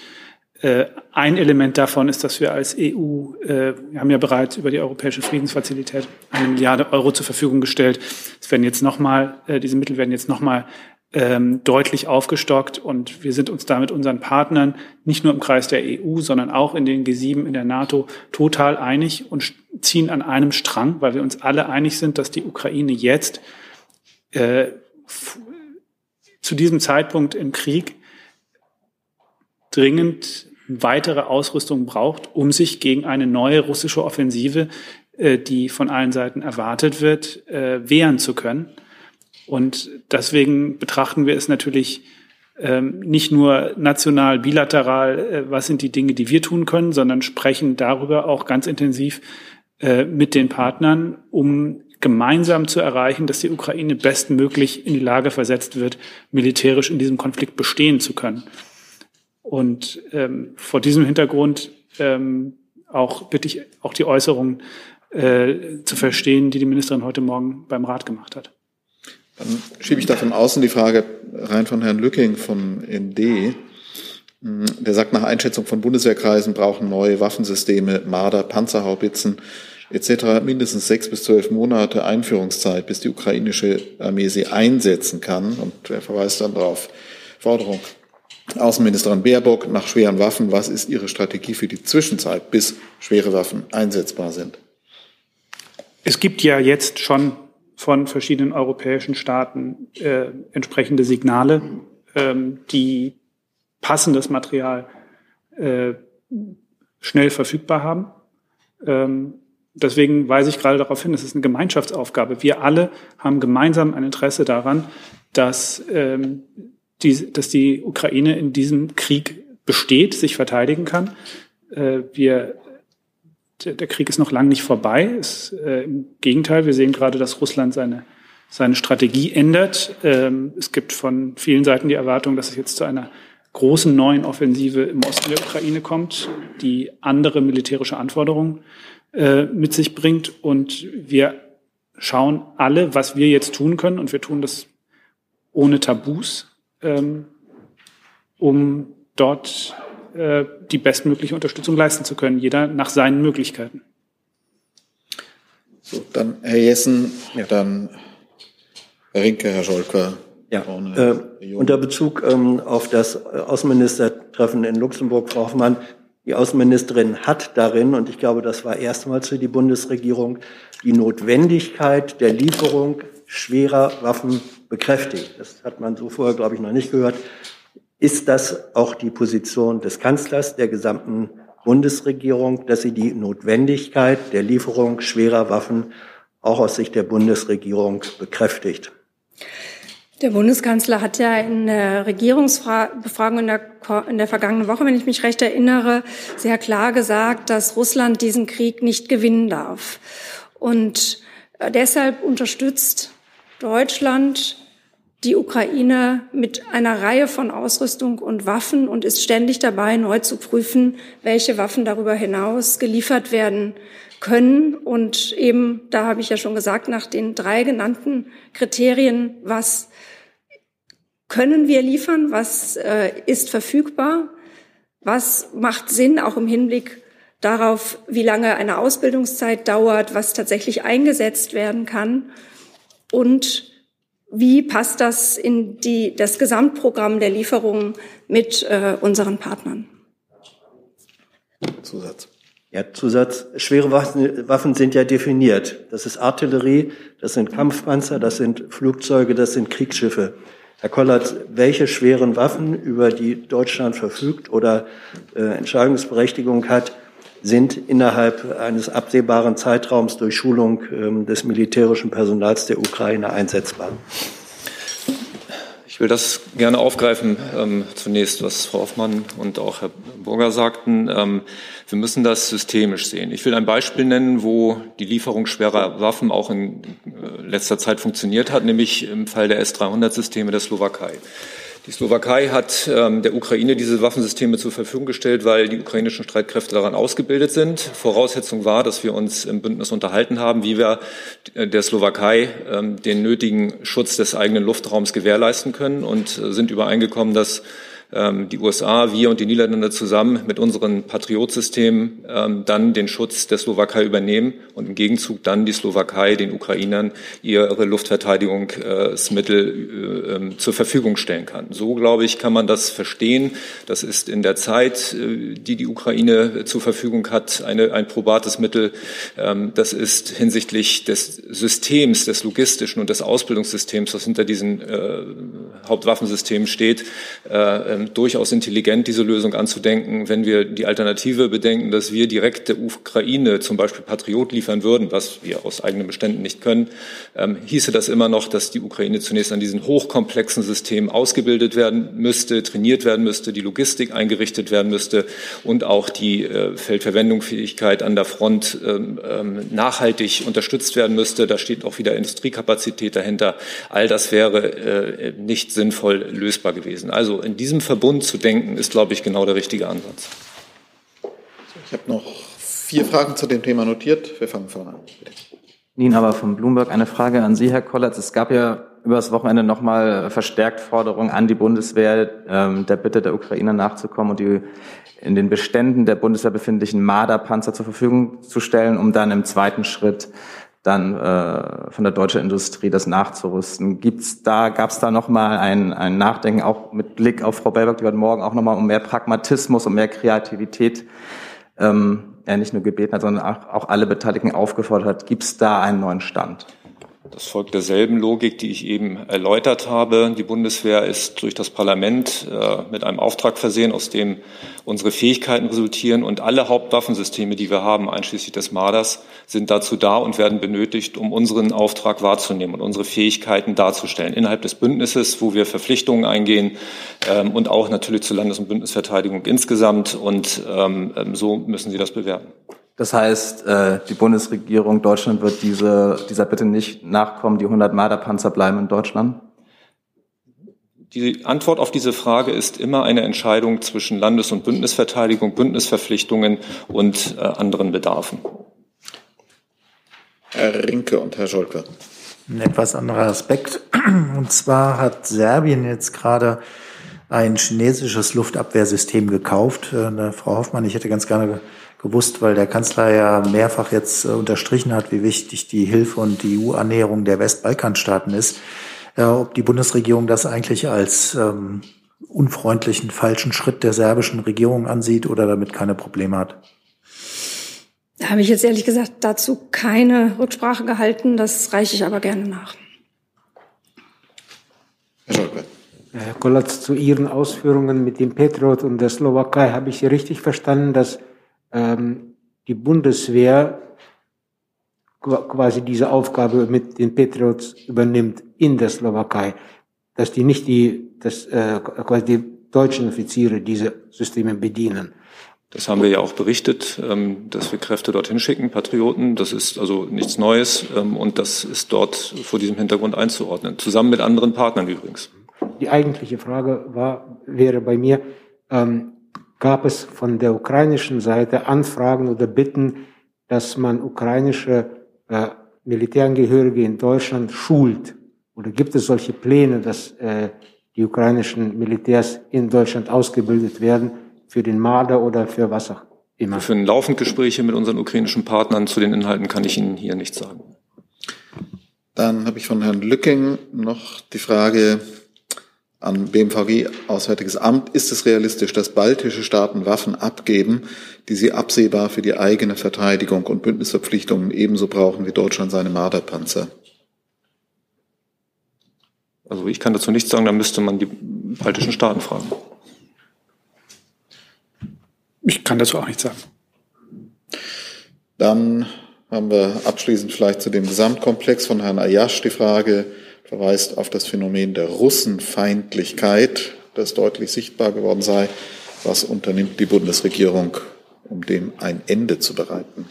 ein Element davon ist, dass wir als EU, wir haben ja bereits über die Europäische Friedensfazilität eine Milliarde Euro zur Verfügung gestellt. Es werden jetzt nochmal, diese Mittel werden jetzt nochmal ähm, deutlich aufgestockt und wir sind uns da mit unseren Partnern nicht nur im Kreis der EU, sondern auch in den G7 in der NATO total einig und ziehen an einem Strang, weil wir uns alle einig sind, dass die Ukraine jetzt äh, zu diesem Zeitpunkt im Krieg dringend weitere Ausrüstung braucht, um sich gegen eine neue russische Offensive, äh, die von allen Seiten erwartet wird, äh, wehren zu können. Und deswegen betrachten wir es natürlich ähm, nicht nur national, bilateral, äh, was sind die Dinge, die wir tun können, sondern sprechen darüber auch ganz intensiv äh, mit den Partnern, um gemeinsam zu erreichen, dass die Ukraine bestmöglich in die Lage versetzt wird, militärisch in diesem Konflikt bestehen zu können. Und ähm, vor diesem Hintergrund ähm, auch bitte ich auch die Äußerungen äh, zu verstehen, die die Ministerin heute Morgen beim Rat gemacht hat. Dann schiebe ich da von außen die Frage rein von Herrn Lücking vom ND. Der sagt, nach Einschätzung von Bundeswehrkreisen brauchen neue Waffensysteme, Marder, Panzerhaubitzen etc. mindestens sechs bis zwölf Monate Einführungszeit, bis die ukrainische Armee sie einsetzen kann. Und er verweist dann darauf, Forderung Außenministerin Baerbock nach schweren Waffen. Was ist Ihre Strategie für die Zwischenzeit, bis schwere Waffen einsetzbar sind? Es gibt ja jetzt schon von verschiedenen europäischen Staaten äh, entsprechende Signale, ähm, die passendes Material äh, schnell verfügbar haben. Ähm, deswegen weise ich gerade darauf hin, es ist eine Gemeinschaftsaufgabe. Wir alle haben gemeinsam ein Interesse daran, dass, ähm, die, dass die Ukraine in diesem Krieg besteht, sich verteidigen kann. Äh, wir der Krieg ist noch lange nicht vorbei. Es, äh, Im Gegenteil, wir sehen gerade, dass Russland seine, seine Strategie ändert. Ähm, es gibt von vielen Seiten die Erwartung, dass es jetzt zu einer großen neuen Offensive im Osten der Ukraine kommt, die andere militärische Anforderungen äh, mit sich bringt. Und wir schauen alle, was wir jetzt tun können. Und wir tun das ohne Tabus, ähm, um dort äh, die bestmögliche Unterstützung leisten zu können, jeder nach seinen Möglichkeiten. So, dann Herr Jessen, ja. dann Herr Rinke, Herr Scholker. Ja, äh, unter Bezug ähm, auf das Außenministertreffen in Luxemburg, Frau Hoffmann, die Außenministerin hat darin, und ich glaube, das war erstmals für die Bundesregierung, die Notwendigkeit der Lieferung schwerer Waffen bekräftigt. Das hat man so vorher, glaube ich, noch nicht gehört. Ist das auch die Position des Kanzlers, der gesamten Bundesregierung, dass sie die Notwendigkeit der Lieferung schwerer Waffen auch aus Sicht der Bundesregierung bekräftigt? Der Bundeskanzler hat ja in der Regierungsbefragung in der, in der vergangenen Woche, wenn ich mich recht erinnere, sehr klar gesagt, dass Russland diesen Krieg nicht gewinnen darf. Und äh, deshalb unterstützt Deutschland die Ukraine mit einer Reihe von Ausrüstung und Waffen und ist ständig dabei, neu zu prüfen, welche Waffen darüber hinaus geliefert werden können. Und eben, da habe ich ja schon gesagt, nach den drei genannten Kriterien, was können wir liefern, was äh, ist verfügbar, Was macht Sinn, auch im Hinblick darauf, wie lange eine Ausbildungszeit dauert, was tatsächlich eingesetzt werden kann? Und wie passt das in die, das Gesamtprogramm der Lieferungen mit äh, unseren Partnern? Zusatz. Ja, Zusatz. Schwere Waffen sind ja definiert. Das ist Artillerie, das sind Kampfpanzer, das sind Flugzeuge, das sind Kriegsschiffe. Herr Kollert, welche schweren Waffen, über die Deutschland verfügt oder äh, Entscheidungsberechtigung hat, sind innerhalb eines absehbaren Zeitraums durch Schulung ähm, des militärischen Personals der Ukraine einsetzbar? Ich will das gerne aufgreifen, ähm, zunächst, was Frau Hoffmann und auch Herr Burger sagten. Ähm, wir müssen das systemisch sehen. Ich will ein Beispiel nennen, wo die Lieferung schwerer Waffen auch in äh, letzter Zeit funktioniert hat, nämlich im Fall der S-300-Systeme der Slowakei. Die Slowakei hat ähm, der Ukraine diese Waffensysteme zur Verfügung gestellt, weil die ukrainischen Streitkräfte daran ausgebildet sind. Voraussetzung war, dass wir uns im Bündnis unterhalten haben, wie wir äh, der Slowakei ähm, den nötigen Schutz des eigenen Luftraums gewährleisten können und äh, sind übereingekommen, dass die USA, wir und die Niederlande zusammen mit unseren Patriotsystemen ähm, dann den Schutz der Slowakei übernehmen und im Gegenzug dann die Slowakei den Ukrainern ihre Luftverteidigungsmittel äh, ähm, zur Verfügung stellen kann. So, glaube ich, kann man das verstehen. Das ist in der Zeit, äh, die die Ukraine zur Verfügung hat, eine, ein probates Mittel. Das ist hinsichtlich des Systems, des logistischen und des Ausbildungssystems, was hinter diesen äh, Hauptwaffensystemen steht, ähm, durchaus intelligent, diese Lösung anzudenken, wenn wir die Alternative bedenken, dass wir direkt der Ukraine zum Beispiel Patriot liefern würden, was wir aus eigenen Beständen nicht können, ähm, hieße das immer noch, dass die Ukraine zunächst an diesen hochkomplexen Systemen ausgebildet werden müsste, trainiert werden müsste, die Logistik eingerichtet werden müsste und auch die äh, Feldverwendungsfähigkeit an der Front ähm, ähm, nachhaltig unterstützt werden müsste. Da steht auch wieder Industriekapazität dahinter. All das wäre äh, nicht sinnvoll lösbar gewesen. Also in diesem Verbund zu denken, ist, glaube ich, genau der richtige Ansatz. Ich habe noch vier Fragen zu dem Thema notiert. Wir fangen vorne an. Bitte. Nienhaber von Bloomberg. Eine Frage an Sie, Herr Kollatz. Es gab ja über das Wochenende nochmal verstärkt Forderungen an die Bundeswehr, ähm, der Bitte der Ukraine nachzukommen und die in den Beständen der Bundeswehr befindlichen Marder-Panzer zur Verfügung zu stellen, um dann im zweiten Schritt dann äh, von der deutschen Industrie das nachzurüsten. Gibt's da, gab es da nochmal ein, ein Nachdenken, auch mit Blick auf Frau Baerbock, die heute Morgen auch nochmal um mehr Pragmatismus, um mehr Kreativität ähm, ja nicht nur gebeten hat, sondern auch, auch alle Beteiligten aufgefordert hat. Gibt es da einen neuen Stand? Das folgt derselben Logik, die ich eben erläutert habe. Die Bundeswehr ist durch das Parlament äh, mit einem Auftrag versehen, aus dem unsere Fähigkeiten resultieren. Und alle Hauptwaffensysteme, die wir haben, einschließlich des Marders, sind dazu da und werden benötigt, um unseren Auftrag wahrzunehmen und unsere Fähigkeiten darzustellen. Innerhalb des Bündnisses, wo wir Verpflichtungen eingehen ähm, und auch natürlich zur Landes- und Bündnisverteidigung insgesamt. Und ähm, ähm so müssen Sie das bewerten. Das heißt, äh, die Bundesregierung Deutschland wird diese, dieser Bitte nicht nachkommen, die 100 Marderpanzer bleiben in Deutschland? Die Antwort auf diese Frage ist immer eine Entscheidung zwischen Landes- und Bündnisverteidigung, Bündnisverpflichtungen und äh, anderen Bedarfen. Herr Rinke und Herr Scholke. Ein etwas anderer Aspekt. Und zwar hat Serbien jetzt gerade ein chinesisches Luftabwehrsystem gekauft. Äh, Frau Hoffmann, ich hätte ganz gerne gewusst, weil der Kanzler ja mehrfach jetzt äh, unterstrichen hat, wie wichtig die Hilfe und die EU-Annäherung der Westbalkanstaaten ist, äh, ob die Bundesregierung das eigentlich als ähm, unfreundlichen, falschen Schritt der serbischen Regierung ansieht oder damit keine Probleme hat. Da habe ich jetzt ehrlich gesagt dazu keine Rücksprache gehalten. Das reiche ich aber gerne nach. Herr Kollatz, zu Ihren Ausführungen mit dem Petrot und der Slowakei habe ich Sie richtig verstanden, dass ähm, die Bundeswehr quasi diese Aufgabe mit den Patriots übernimmt in der Slowakei, dass die nicht die, dass äh, quasi die deutschen Offiziere diese Systeme bedienen. Das haben wir ja auch berichtet, ähm, dass wir Kräfte dorthin schicken, Patrioten. Das ist also nichts Neues ähm, und das ist dort vor diesem Hintergrund einzuordnen, zusammen mit anderen Partnern übrigens. Die eigentliche Frage war, wäre bei mir, ähm, gab es von der ukrainischen Seite Anfragen oder Bitten, dass man ukrainische äh, Militärangehörige in Deutschland schult? Oder gibt es solche Pläne, dass äh, die ukrainischen Militärs in Deutschland ausgebildet werden für den Marder oder für was auch immer? Wir führen laufend Gespräche mit unseren ukrainischen Partnern. Zu den Inhalten kann ich Ihnen hier nichts sagen. Dann habe ich von Herrn Lücking noch die Frage an BMVG Auswärtiges Amt. Ist es realistisch, dass baltische Staaten Waffen abgeben, die sie absehbar für die eigene Verteidigung und Bündnisverpflichtungen ebenso brauchen wie Deutschland seine Marderpanzer? Also ich kann dazu nichts sagen, da müsste man die baltischen Staaten fragen. Ich kann dazu auch nichts sagen. Dann haben wir abschließend vielleicht zu dem Gesamtkomplex von Herrn Ayash die Frage, verweist auf das Phänomen der Russenfeindlichkeit, das deutlich sichtbar geworden sei. Was unternimmt die Bundesregierung, um dem ein Ende zu bereiten?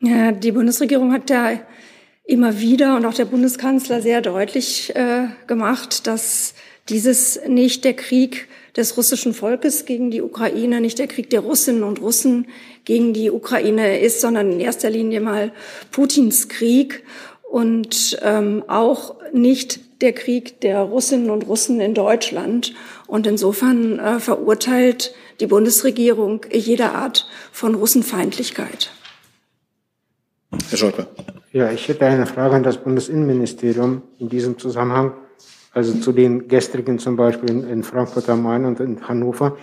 Ja, die Bundesregierung hat ja immer wieder und auch der Bundeskanzler sehr deutlich äh, gemacht, dass dieses nicht der Krieg des russischen Volkes gegen die Ukraine, nicht der Krieg der Russinnen und Russen gegen die Ukraine ist, sondern in erster Linie mal Putins Krieg und ähm, auch nicht der Krieg der Russinnen und Russen in Deutschland. Und insofern äh, verurteilt die Bundesregierung jede Art von Russenfeindlichkeit. Herr Scholper. Ja, ich hätte eine Frage an das Bundesinnenministerium in diesem Zusammenhang, also zu den gestrigen zum Beispiel in, in Frankfurt am Main und in Hannover.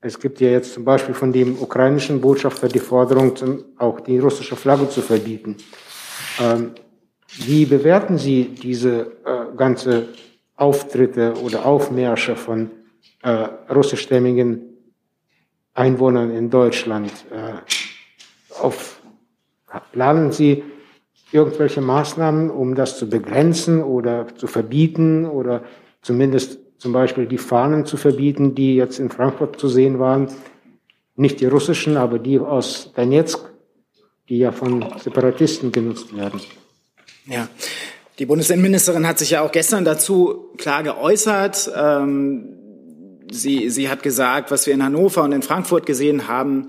Es gibt ja jetzt zum Beispiel von dem ukrainischen Botschafter die Forderung, zum, auch die russische Flagge zu verbieten. Ähm, wie bewerten Sie diese äh, ganze Auftritte oder Aufmärsche von äh, russischstämmigen Einwohnern in Deutschland? Äh, auf, planen Sie irgendwelche Maßnahmen, um das zu begrenzen oder zu verbieten oder zumindest zum Beispiel die Fahnen zu verbieten, die jetzt in Frankfurt zu sehen waren? Nicht die russischen, aber die aus Donetsk, die ja von Separatisten genutzt werden. Ja, die Bundesinnenministerin hat sich ja auch gestern dazu klar geäußert. Ähm, sie, sie hat gesagt, was wir in Hannover und in Frankfurt gesehen haben,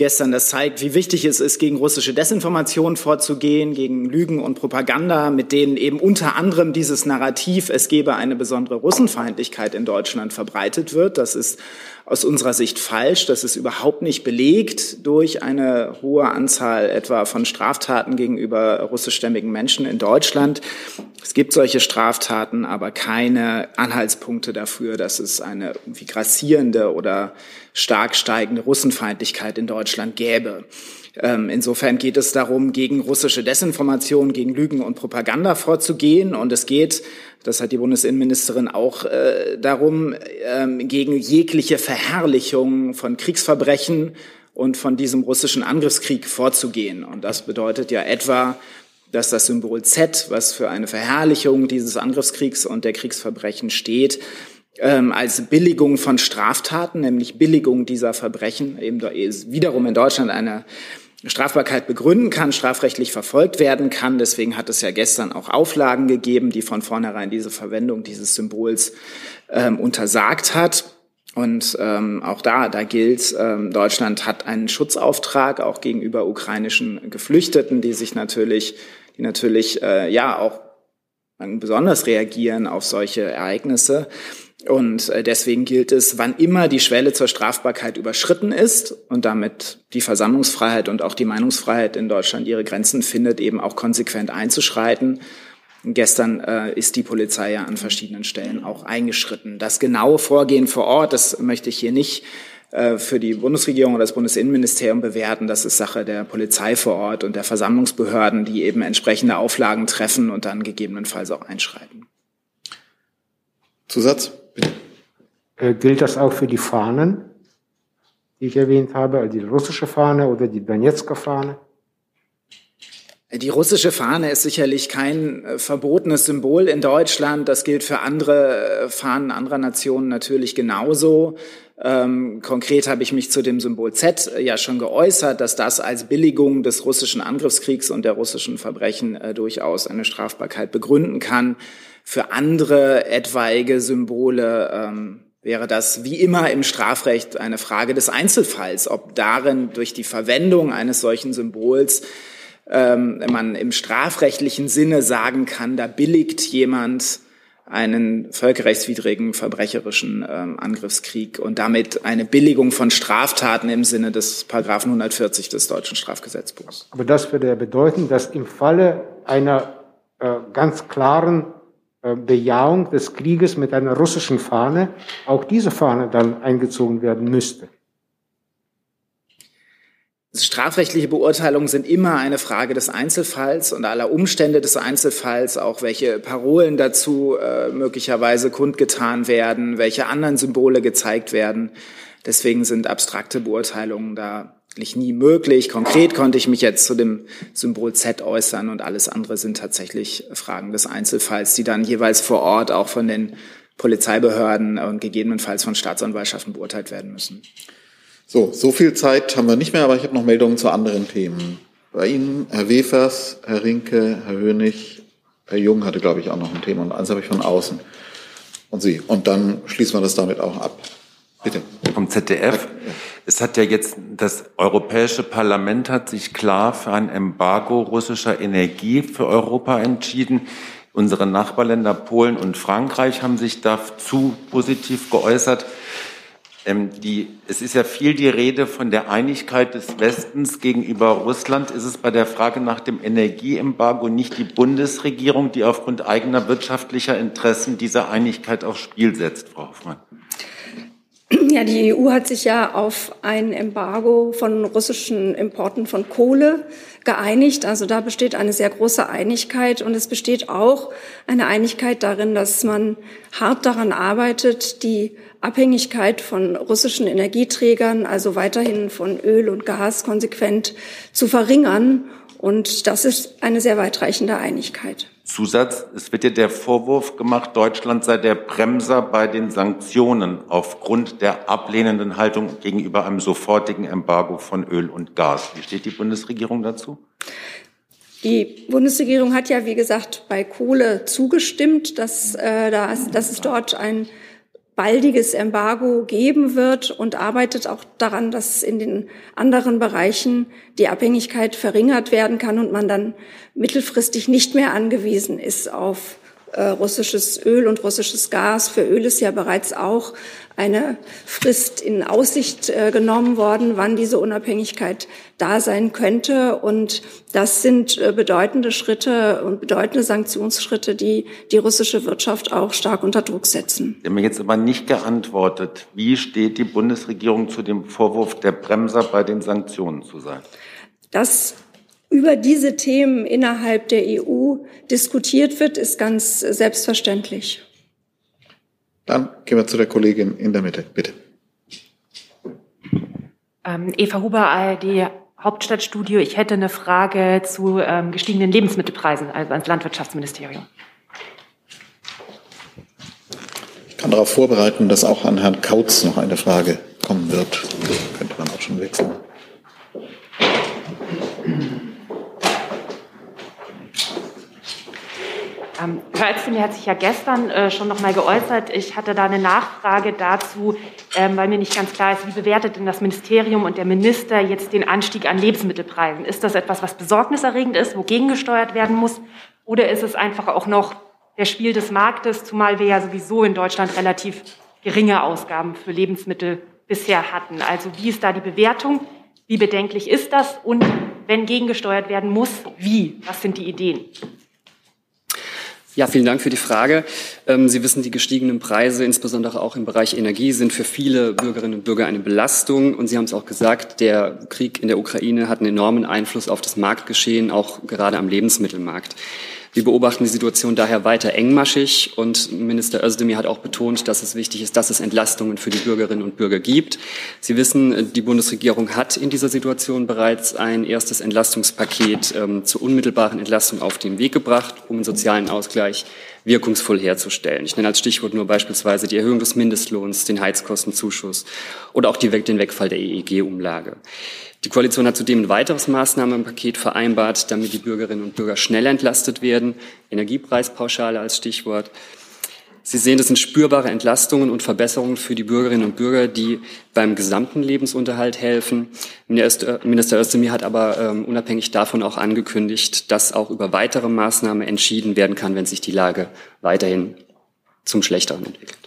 gestern. Das zeigt, wie wichtig es ist, gegen russische Desinformation vorzugehen, gegen Lügen und Propaganda, mit denen eben unter anderem dieses Narrativ, es gebe eine besondere Russenfeindlichkeit in Deutschland verbreitet wird. Das ist aus unserer Sicht falsch. Das ist überhaupt nicht belegt durch eine hohe Anzahl etwa von Straftaten gegenüber russischstämmigen Menschen in Deutschland. Es gibt solche Straftaten, aber keine Anhaltspunkte dafür, dass es eine irgendwie grassierende oder stark steigende Russenfeindlichkeit in Deutschland gäbe. Ähm, insofern geht es darum, gegen russische Desinformation, gegen Lügen und Propaganda vorzugehen. Und es geht, das hat die Bundesinnenministerin auch äh, darum, ähm, gegen jegliche Verherrlichung von Kriegsverbrechen und von diesem russischen Angriffskrieg vorzugehen. Und das bedeutet ja etwa, dass das Symbol Z, was für eine Verherrlichung dieses Angriffskriegs und der Kriegsverbrechen steht, ähm, als Billigung von Straftaten, nämlich Billigung dieser Verbrechen, eben wiederum in Deutschland eine Strafbarkeit begründen kann, strafrechtlich verfolgt werden kann. Deswegen hat es ja gestern auch Auflagen gegeben, die von vornherein diese Verwendung dieses Symbols ähm, untersagt hat. Und ähm, auch da, da gilt, ähm, Deutschland hat einen Schutzauftrag auch gegenüber ukrainischen Geflüchteten, die sich natürlich, die natürlich äh, ja auch besonders reagieren auf solche Ereignisse. Und äh, deswegen gilt es, wann immer die Schwelle zur Strafbarkeit überschritten ist und damit die Versammlungsfreiheit und auch die Meinungsfreiheit in Deutschland ihre Grenzen findet, eben auch konsequent einzuschreiten. Gestern äh, ist die Polizei ja an verschiedenen Stellen auch eingeschritten. Das genaue Vorgehen vor Ort, das möchte ich hier nicht äh, für die Bundesregierung oder das Bundesinnenministerium bewerten. Das ist Sache der Polizei vor Ort und der Versammlungsbehörden, die eben entsprechende Auflagen treffen und dann gegebenenfalls auch einschreiten. Zusatz? Äh, gilt das auch für die Fahnen, die ich erwähnt habe, also die russische Fahne oder die Donetsker Fahne? Die russische Fahne ist sicherlich kein äh, verbotenes Symbol in Deutschland. Das gilt für andere äh, Fahnen anderer Nationen natürlich genauso. Ähm, konkret habe ich mich zu dem Symbol Z ja schon geäußert, dass das als Billigung des russischen Angriffskriegs und der russischen Verbrechen äh, durchaus eine Strafbarkeit begründen kann. Für andere etwaige Symbole ähm, wäre das wie immer im Strafrecht eine Frage des Einzelfalls, ob darin durch die Verwendung eines solchen Symbols ähm, man im strafrechtlichen Sinne sagen kann, da billigt jemand einen völkerrechtswidrigen, verbrecherischen ähm, Angriffskrieg und damit eine Billigung von Straftaten im Sinne des Paragraphen 140 des deutschen Strafgesetzbuchs. Aber das würde ja bedeuten, dass im Falle einer äh, ganz klaren Bejahung des Krieges mit einer russischen Fahne auch diese Fahne dann eingezogen werden müsste. Strafrechtliche Beurteilungen sind immer eine Frage des Einzelfalls und aller Umstände des Einzelfalls, auch welche Parolen dazu äh, möglicherweise kundgetan werden, welche anderen Symbole gezeigt werden. Deswegen sind abstrakte Beurteilungen da eigentlich nie möglich. Konkret konnte ich mich jetzt zu dem Symbol Z äußern und alles andere sind tatsächlich Fragen des Einzelfalls, die dann jeweils vor Ort auch von den Polizeibehörden und gegebenenfalls von Staatsanwaltschaften beurteilt werden müssen. So, so viel Zeit haben wir nicht mehr, aber ich habe noch Meldungen zu anderen Themen. Bei Ihnen, Herr Wefers, Herr Rinke, Herr Hönig, Herr Jung hatte, glaube ich, auch noch ein Thema und eins habe ich von außen. Und Sie. Und dann schließen wir das damit auch ab. Bitte. Vom ZDF. Es hat ja jetzt, das Europäische Parlament hat sich klar für ein Embargo russischer Energie für Europa entschieden. Unsere Nachbarländer Polen und Frankreich haben sich dazu positiv geäußert. Ähm, die, es ist ja viel die Rede von der Einigkeit des Westens gegenüber Russland. Ist es bei der Frage nach dem Energieembargo nicht die Bundesregierung, die aufgrund eigener wirtschaftlicher Interessen diese Einigkeit aufs Spiel setzt, Frau Hoffmann? Ja, die EU hat sich ja auf ein Embargo von russischen Importen von Kohle geeinigt. Also da besteht eine sehr große Einigkeit und es besteht auch eine Einigkeit darin, dass man hart daran arbeitet, die Abhängigkeit von russischen Energieträgern, also weiterhin von Öl und Gas konsequent zu verringern. Und das ist eine sehr weitreichende Einigkeit. Zusatz, es wird ja der Vorwurf gemacht, Deutschland sei der Bremser bei den Sanktionen aufgrund der ablehnenden Haltung gegenüber einem sofortigen Embargo von Öl und Gas. Wie steht die Bundesregierung dazu? Die Bundesregierung hat ja, wie gesagt, bei Kohle zugestimmt, dass, äh, dass, dass es dort ein baldiges Embargo geben wird und arbeitet auch daran, dass in den anderen Bereichen die Abhängigkeit verringert werden kann und man dann mittelfristig nicht mehr angewiesen ist auf russisches Öl und russisches Gas. Für Öl ist ja bereits auch eine Frist in Aussicht äh, genommen worden, wann diese Unabhängigkeit da sein könnte. Und das sind äh, bedeutende Schritte und bedeutende Sanktionsschritte, die die russische Wirtschaft auch stark unter Druck setzen. Sie haben mir jetzt aber nicht geantwortet. Wie steht die Bundesregierung zu dem Vorwurf, der Bremser bei den Sanktionen zu sein? Das über diese Themen innerhalb der EU diskutiert wird, ist ganz selbstverständlich. Dann gehen wir zu der Kollegin in der Mitte, bitte. Ähm, Eva Huber, ARD Hauptstadtstudio. Ich hätte eine Frage zu ähm, gestiegenen Lebensmittelpreisen, also ans Landwirtschaftsministerium. Ich kann darauf vorbereiten, dass auch an Herrn Kautz noch eine Frage kommen wird. Könnte man auch schon wechseln. Ähm, Herr Özdemir hat sich ja gestern äh, schon noch mal geäußert. Ich hatte da eine Nachfrage dazu, ähm, weil mir nicht ganz klar ist, wie bewertet denn das Ministerium und der Minister jetzt den Anstieg an Lebensmittelpreisen? Ist das etwas, was besorgniserregend ist, wogegen gesteuert werden muss? Oder ist es einfach auch noch der Spiel des Marktes, zumal wir ja sowieso in Deutschland relativ geringe Ausgaben für Lebensmittel bisher hatten? Also wie ist da die Bewertung? Wie bedenklich ist das? Und wenn gegengesteuert werden muss, wie? Was sind die Ideen? Ja, vielen Dank für die Frage. Ähm, Sie wissen, die gestiegenen Preise, insbesondere auch im Bereich Energie, sind für viele Bürgerinnen und Bürger eine Belastung. Und Sie haben es auch gesagt, der Krieg in der Ukraine hat einen enormen Einfluss auf das Marktgeschehen, auch gerade am Lebensmittelmarkt. Wir beobachten die Situation daher weiter engmaschig und Minister Özdemir hat auch betont, dass es wichtig ist, dass es Entlastungen für die Bürgerinnen und Bürger gibt. Sie wissen, die Bundesregierung hat in dieser Situation bereits ein erstes Entlastungspaket ähm, zur unmittelbaren Entlastung auf den Weg gebracht, um einen sozialen Ausgleich wirkungsvoll herzustellen. Ich nenne als Stichwort nur beispielsweise die Erhöhung des Mindestlohns, den Heizkostenzuschuss oder auch die, den Wegfall der EEG-Umlage. Die Koalition hat zudem ein weiteres Maßnahmenpaket vereinbart, damit die Bürgerinnen und Bürger schnell entlastet werden. Energiepreispauschale als Stichwort. Sie sehen, das sind spürbare Entlastungen und Verbesserungen für die Bürgerinnen und Bürger, die beim gesamten Lebensunterhalt helfen. Minister Özdemir hat aber ähm, unabhängig davon auch angekündigt, dass auch über weitere Maßnahmen entschieden werden kann, wenn sich die Lage weiterhin zum Schlechteren entwickelt.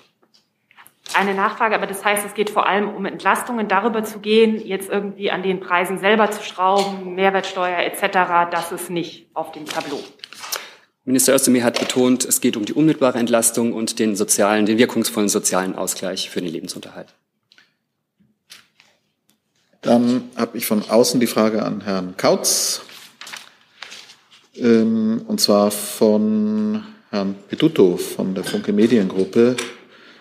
Eine Nachfrage, aber das heißt, es geht vor allem um Entlastungen, darüber zu gehen, jetzt irgendwie an den Preisen selber zu schrauben, Mehrwertsteuer etc., das ist nicht auf dem Tableau. Minister Özdemir hat betont, es geht um die unmittelbare Entlastung und den sozialen, den wirkungsvollen sozialen Ausgleich für den Lebensunterhalt. Dann habe ich von außen die Frage an Herrn Kautz, ähm, und zwar von Herrn Peduto von der Funke Mediengruppe.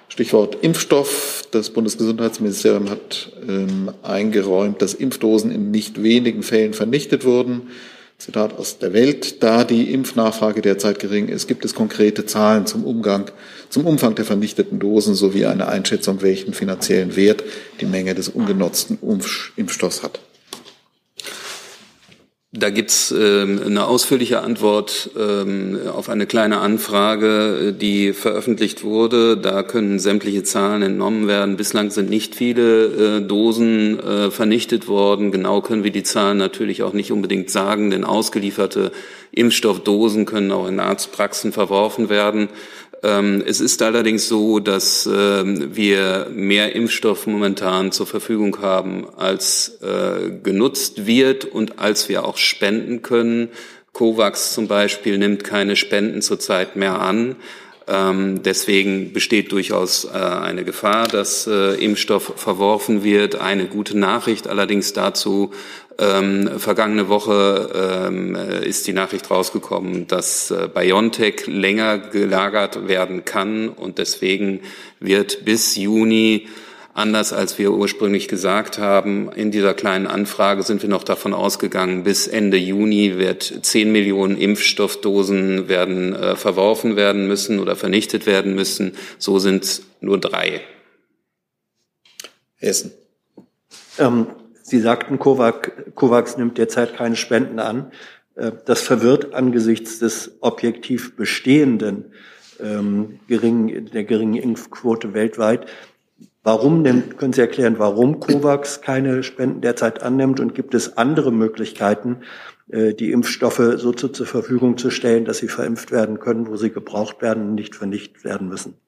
Stichwort Impfstoff. Das Bundesgesundheitsministerium hat ähm, eingeräumt, dass Impfdosen in nicht wenigen Fällen vernichtet wurden. Zitat aus der Welt. Da die Impfnachfrage derzeit gering ist, gibt es konkrete Zahlen zum Umgang, zum Umfang der vernichteten Dosen sowie eine Einschätzung, welchen finanziellen Wert die Menge des ungenutzten Impfstoffs hat. Da gibt's ähm, eine ausführliche Antwort ähm, auf eine kleine Anfrage, die veröffentlicht wurde. Da können sämtliche Zahlen entnommen werden. Bislang sind nicht viele äh, Dosen äh, vernichtet worden. Genau können wir die Zahlen natürlich auch nicht unbedingt sagen, denn ausgelieferte Impfstoffdosen können auch in Arztpraxen verworfen werden. Ähm, es ist allerdings so, dass ähm, wir mehr Impfstoff momentan zur Verfügung haben, als äh, genutzt wird und als wir auch spenden können. COVAX zum Beispiel nimmt keine Spenden zurzeit mehr an. Ähm, deswegen besteht durchaus äh, eine Gefahr, dass äh, Impfstoff verworfen wird. Eine gute Nachricht allerdings dazu, ähm, vergangene Woche ähm, ist die Nachricht rausgekommen, dass äh, BioNTech länger gelagert werden kann und deswegen wird bis Juni Anders als wir ursprünglich gesagt haben, in dieser kleinen Anfrage sind wir noch davon ausgegangen, bis Ende Juni wird 10 Millionen Impfstoffdosen werden äh, verworfen werden müssen oder vernichtet werden müssen. So sind es nur drei. Essen. Ähm, Sie sagten, COVAX nimmt derzeit keine Spenden an. Äh, das verwirrt angesichts des objektiv bestehenden ähm, geringen, der geringen Impfquote weltweit. Warum nimmt, können Sie erklären, warum COVAX keine Spenden derzeit annimmt und gibt es andere Möglichkeiten, äh, die Impfstoffe so zur Verfügung zu stellen, dass sie verimpft werden können, wo sie gebraucht werden und nicht vernichtet werden müssen?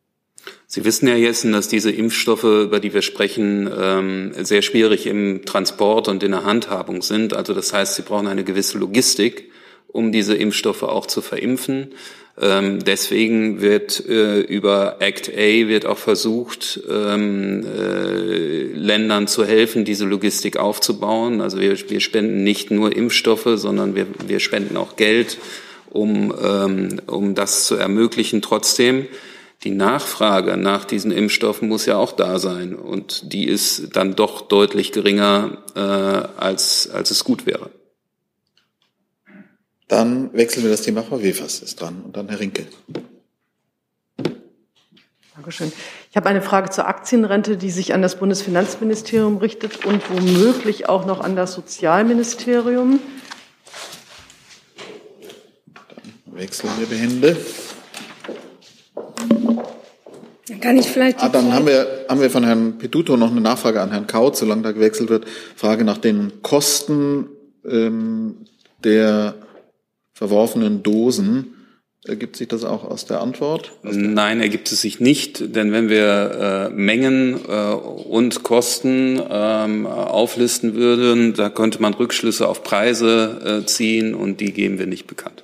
Sie wissen, Herr Jessen, dass diese Impfstoffe, über die wir sprechen, ähm, sehr schwierig im Transport und in der Handhabung sind. Also das heißt, Sie brauchen eine gewisse Logistik, um diese Impfstoffe auch zu verimpfen. Ähm, deswegen wird äh, über Act A wird auch versucht, ähm, äh, Ländern zu helfen, diese Logistik aufzubauen. Also wir, wir spenden nicht nur Impfstoffe, sondern wir, wir spenden auch Geld, um, um das zu ermöglichen. Trotzdem, die Nachfrage nach diesen Impfstoffen muss ja auch da sein. Und die ist dann doch deutlich geringer, äh, als, als es gut wäre. Dann wechseln wir das Thema. Frau Wefers ist dran und dann Herr Rinke. Dankeschön. Ich habe eine Frage zur Aktienrente, die sich an das Bundesfinanzministerium richtet und womöglich auch noch an das Sozialministerium. Dann wechseln wir die Hände. Dann kann ich vielleicht. Ah, dann haben wir, haben wir von Herrn Peduto noch eine Nachfrage an Herrn Kaut, solange da gewechselt wird. Frage nach den Kosten ähm, der verworfenen Dosen. Ergibt sich das auch aus der Antwort? Nein, ergibt es sich nicht, denn wenn wir äh, Mengen äh, und Kosten ähm, auflisten würden, da könnte man Rückschlüsse auf Preise äh, ziehen und die geben wir nicht bekannt.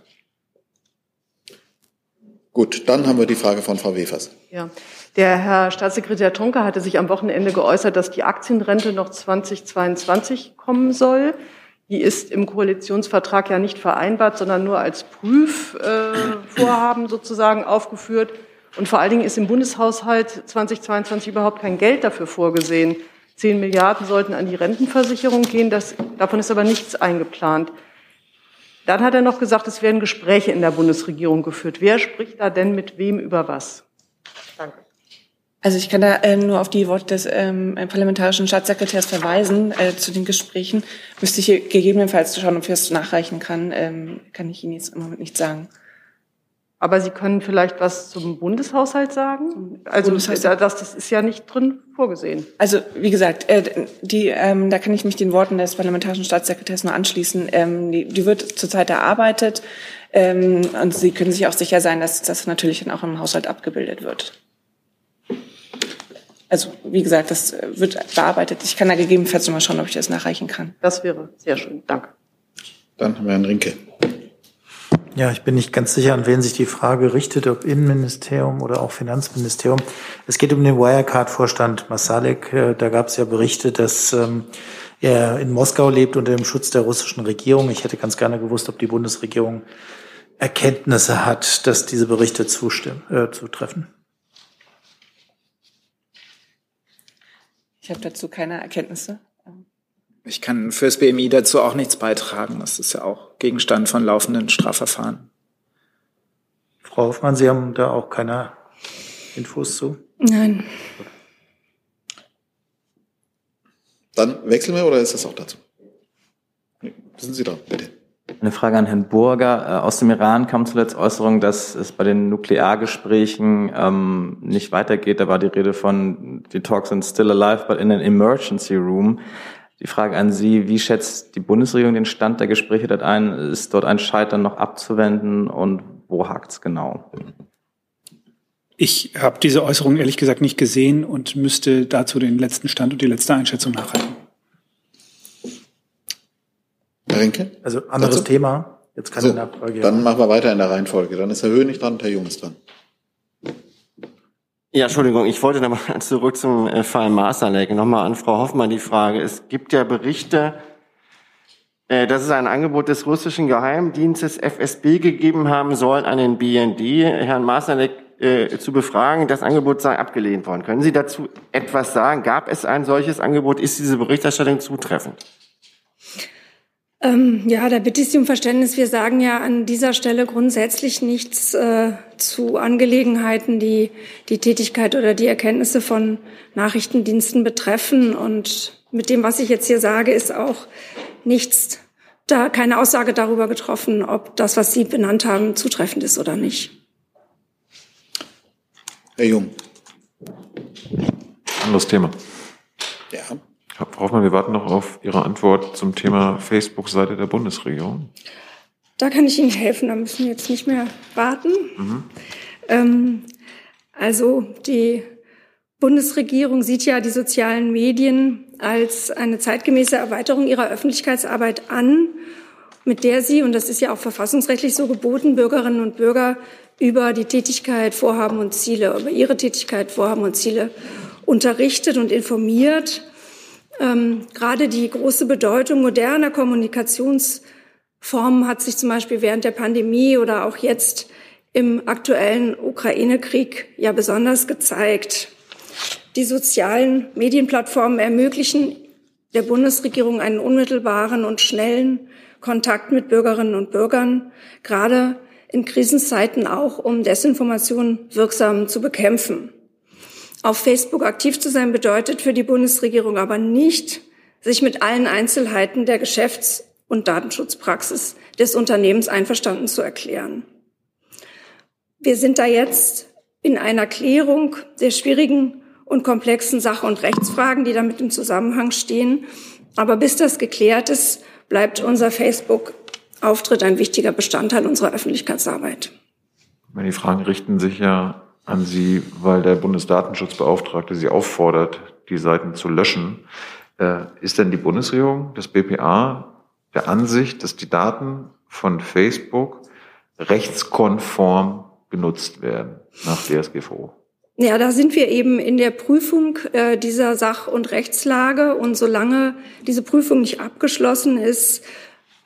Gut, dann haben wir die Frage von Frau Wefers. Ja, der Herr Staatssekretär Tonka hatte sich am Wochenende geäußert, dass die Aktienrente noch 2022 kommen soll. Die ist im Koalitionsvertrag ja nicht vereinbart, sondern nur als Prüfvorhaben äh, sozusagen aufgeführt. Und vor allen Dingen ist im Bundeshaushalt 2022 überhaupt kein Geld dafür vorgesehen. Zehn Milliarden sollten an die Rentenversicherung gehen. Das, davon ist aber nichts eingeplant. Dann hat er noch gesagt, es werden Gespräche in der Bundesregierung geführt. Wer spricht da denn mit wem über was? Danke. Also ich kann da äh, nur auf die Worte des ähm, parlamentarischen Staatssekretärs verweisen äh, zu den Gesprächen. Müsste ich gegebenenfalls schauen, ob ich das nachreichen kann. Ähm, kann ich Ihnen jetzt im Moment nicht sagen. Aber Sie können vielleicht was zum Bundeshaushalt sagen? Also Bundeshaushalt. Das, das ist ja nicht drin vorgesehen. Also wie gesagt, äh, die, ähm, da kann ich mich den Worten des parlamentarischen Staatssekretärs nur anschließen. Ähm, die, die wird zurzeit erarbeitet. Ähm, und Sie können sich auch sicher sein, dass das natürlich dann auch im Haushalt abgebildet wird. Also wie gesagt, das wird bearbeitet. Ich kann da gegebenenfalls nochmal schauen, ob ich das nachreichen kann. Das wäre sehr schön. Danke. Dann haben wir Herrn Rinke. Ja, ich bin nicht ganz sicher, an wen sich die Frage richtet, ob Innenministerium oder auch Finanzministerium. Es geht um den Wirecard-Vorstand Masalek. Äh, da gab es ja Berichte, dass ähm, er in Moskau lebt unter dem Schutz der russischen Regierung. Ich hätte ganz gerne gewusst, ob die Bundesregierung Erkenntnisse hat, dass diese Berichte zustimmen, äh, zutreffen. Ich habe dazu keine Erkenntnisse. Ich kann fürs BMI dazu auch nichts beitragen. Das ist ja auch Gegenstand von laufenden Strafverfahren. Frau Hoffmann, Sie haben da auch keine Infos zu? Nein. Dann wechseln wir oder ist das auch dazu? Nee, sind Sie da, bitte. Eine Frage an Herrn Burger. Äh, aus dem Iran kam zuletzt Äußerung, dass es bei den Nukleargesprächen ähm, nicht weitergeht. Da war die Rede von, die Talks sind still alive, but in an emergency room. Die Frage an Sie, wie schätzt die Bundesregierung den Stand der Gespräche dort ein? Ist dort ein Scheitern noch abzuwenden und wo hakt es genau? Ich habe diese Äußerung ehrlich gesagt nicht gesehen und müsste dazu den letzten Stand und die letzte Einschätzung nachhalten. Herr Rinke? Also anderes Dazu? Thema. Jetzt keine So, dann machen wir weiter in der Reihenfolge. Dann ist Herr Höhnig dran und Herr Jungs dran. Ja, Entschuldigung, ich wollte nochmal zurück zum äh, Fall Masterlake. Nochmal an Frau Hoffmann die Frage. Es gibt ja Berichte, äh, dass es ein Angebot des russischen Geheimdienstes FSB gegeben haben soll an den BND, Herrn Masterlake äh, zu befragen. Das Angebot sei abgelehnt worden. Können Sie dazu etwas sagen? Gab es ein solches Angebot? Ist diese Berichterstattung zutreffend? Ähm, ja, da bitte ich Sie um Verständnis. Wir sagen ja an dieser Stelle grundsätzlich nichts äh, zu Angelegenheiten, die die Tätigkeit oder die Erkenntnisse von Nachrichtendiensten betreffen. Und mit dem, was ich jetzt hier sage, ist auch nichts, da keine Aussage darüber getroffen, ob das, was Sie benannt haben, zutreffend ist oder nicht. Herr Jung. Anderes Thema. Ja. Frau Hoffmann, wir warten noch auf Ihre Antwort zum Thema Facebook-Seite der Bundesregierung. Da kann ich Ihnen helfen, da müssen wir jetzt nicht mehr warten. Mhm. Ähm, also die Bundesregierung sieht ja die sozialen Medien als eine zeitgemäße Erweiterung ihrer Öffentlichkeitsarbeit an, mit der sie, und das ist ja auch verfassungsrechtlich so geboten, Bürgerinnen und Bürger über die Tätigkeit, Vorhaben und Ziele, über ihre Tätigkeit, Vorhaben und Ziele unterrichtet und informiert. Ähm, gerade die große Bedeutung moderner Kommunikationsformen hat sich zum Beispiel während der Pandemie oder auch jetzt im aktuellen Ukraine-Krieg ja besonders gezeigt. Die sozialen Medienplattformen ermöglichen der Bundesregierung einen unmittelbaren und schnellen Kontakt mit Bürgerinnen und Bürgern, gerade in Krisenzeiten auch, um Desinformation wirksam zu bekämpfen. Auf Facebook aktiv zu sein bedeutet für die Bundesregierung aber nicht, sich mit allen Einzelheiten der Geschäfts- und Datenschutzpraxis des Unternehmens einverstanden zu erklären. Wir sind da jetzt in einer Klärung der schwierigen und komplexen Sach- und Rechtsfragen, die damit im Zusammenhang stehen. Aber bis das geklärt ist, bleibt unser Facebook-Auftritt ein wichtiger Bestandteil unserer Öffentlichkeitsarbeit. Die Fragen richten sich ja an Sie, weil der Bundesdatenschutzbeauftragte Sie auffordert, die Seiten zu löschen. Äh, ist denn die Bundesregierung, das BPA, der Ansicht, dass die Daten von Facebook rechtskonform genutzt werden nach DSGVO? Ja, da sind wir eben in der Prüfung äh, dieser Sach- und Rechtslage. Und solange diese Prüfung nicht abgeschlossen ist,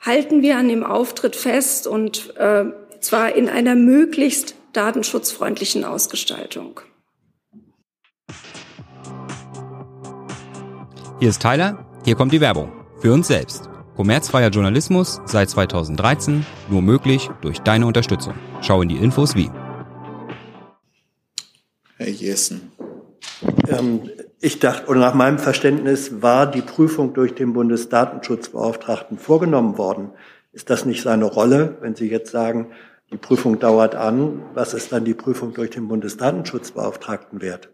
halten wir an dem Auftritt fest und äh, zwar in einer möglichst datenschutzfreundlichen Ausgestaltung. Hier ist Tyler, hier kommt die Werbung. Für uns selbst. Kommerzfreier Journalismus seit 2013 nur möglich durch deine Unterstützung. Schau in die Infos wie. Herr Jessen. Ähm, ich dachte, oder nach meinem Verständnis war die Prüfung durch den Bundesdatenschutzbeauftragten vorgenommen worden. Ist das nicht seine Rolle, wenn Sie jetzt sagen, die Prüfung dauert an, was ist dann die Prüfung durch den Bundesdatenschutzbeauftragten wert?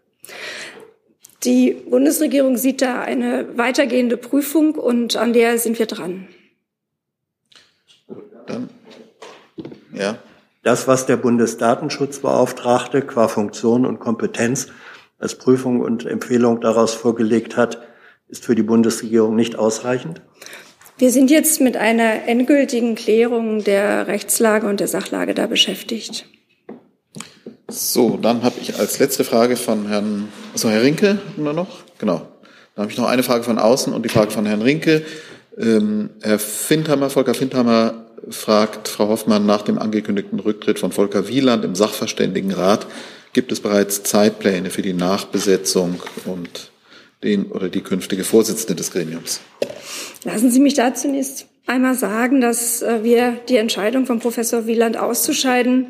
Die Bundesregierung sieht da eine weitergehende Prüfung und an der sind wir dran. Dann Ja. Das, was der Bundesdatenschutzbeauftragte qua Funktion und Kompetenz als Prüfung und Empfehlung daraus vorgelegt hat, ist für die Bundesregierung nicht ausreichend? Wir sind jetzt mit einer endgültigen Klärung der Rechtslage und der Sachlage da beschäftigt. So, dann habe ich als letzte Frage von Herrn, also Herr Rinke nur noch, genau. Dann habe ich noch eine Frage von außen und die Frage von Herrn Rinke. Ähm, Herr Findhammer, Volker Findhammer fragt Frau Hoffmann nach dem angekündigten Rücktritt von Volker Wieland im Sachverständigenrat. Gibt es bereits Zeitpläne für die Nachbesetzung und den oder die künftige Vorsitzende des Gremiums? Lassen Sie mich da zunächst einmal sagen, dass äh, wir die Entscheidung von Professor Wieland auszuscheiden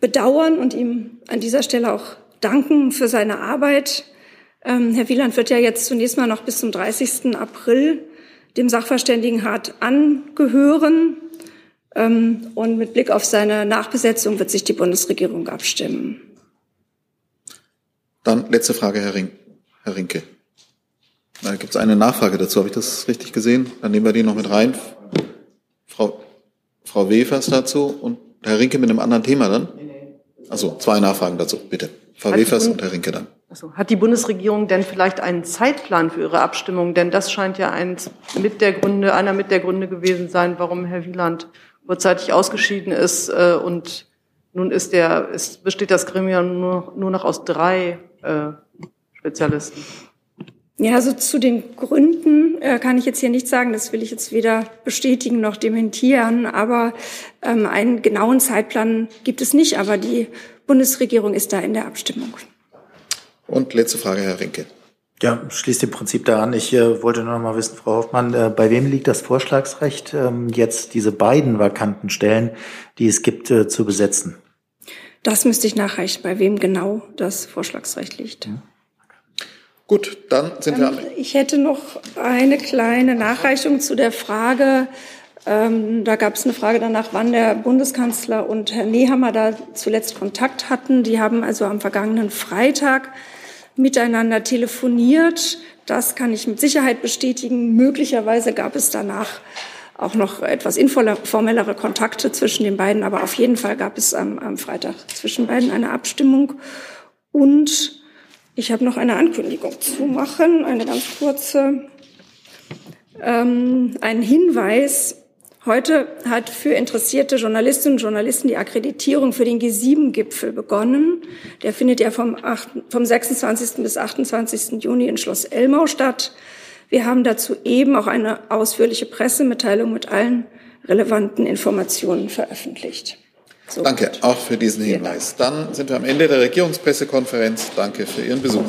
bedauern und ihm an dieser Stelle auch danken für seine Arbeit. Ähm, Herr Wieland wird ja jetzt zunächst mal noch bis zum 30. April dem Sachverständigenrat angehören. Ähm, und mit Blick auf seine Nachbesetzung wird sich die Bundesregierung abstimmen. Dann letzte Frage, Herr, Rink, Herr Rinke. Da gibt es eine Nachfrage dazu. Habe ich das richtig gesehen? Dann nehmen wir die noch mit rein. Frau, Frau Wefers dazu und Herr Rinke mit einem anderen Thema dann? Also zwei Nachfragen dazu, bitte. Frau Wefers und Herr Rinke dann. Also, hat die Bundesregierung denn vielleicht einen Zeitplan für ihre Abstimmung? Denn das scheint ja eins mit der Gründe, einer mit der Gründe gewesen sein, warum Herr Wieland vorzeitig ausgeschieden ist. Äh, und nun ist der, ist, besteht das Gremium nur, nur noch aus drei äh, Spezialisten. Ja, also zu den Gründen äh, kann ich jetzt hier nicht sagen. Das will ich jetzt weder bestätigen noch dementieren. Aber ähm, einen genauen Zeitplan gibt es nicht. Aber die Bundesregierung ist da in der Abstimmung. Und letzte Frage, Herr Rinke. Ja, schließt im Prinzip da an. Ich äh, wollte nur noch mal wissen, Frau Hoffmann, äh, bei wem liegt das Vorschlagsrecht, ähm, jetzt diese beiden vakanten Stellen, die es gibt, äh, zu besetzen? Das müsste ich nachreichen, bei wem genau das Vorschlagsrecht liegt. Mhm. Gut, dann sind wir am ähm, Ich hätte noch eine kleine Nachreichung zu der Frage, ähm, da gab es eine Frage danach, wann der Bundeskanzler und Herr Nehammer da zuletzt Kontakt hatten. Die haben also am vergangenen Freitag miteinander telefoniert. Das kann ich mit Sicherheit bestätigen. Möglicherweise gab es danach auch noch etwas informellere Kontakte zwischen den beiden, aber auf jeden Fall gab es am, am Freitag zwischen beiden eine Abstimmung. Und ich habe noch eine Ankündigung zu machen, eine ganz kurze, ähm, ein Hinweis. Heute hat für interessierte Journalistinnen und Journalisten die Akkreditierung für den G7-Gipfel begonnen. Der findet ja vom, 8, vom 26. bis 28. Juni in Schloss Elmau statt. Wir haben dazu eben auch eine ausführliche Pressemitteilung mit allen relevanten Informationen veröffentlicht. So Danke gut. auch für diesen Hinweis. Dann sind wir am Ende der Regierungspressekonferenz. Danke für Ihren Besuch.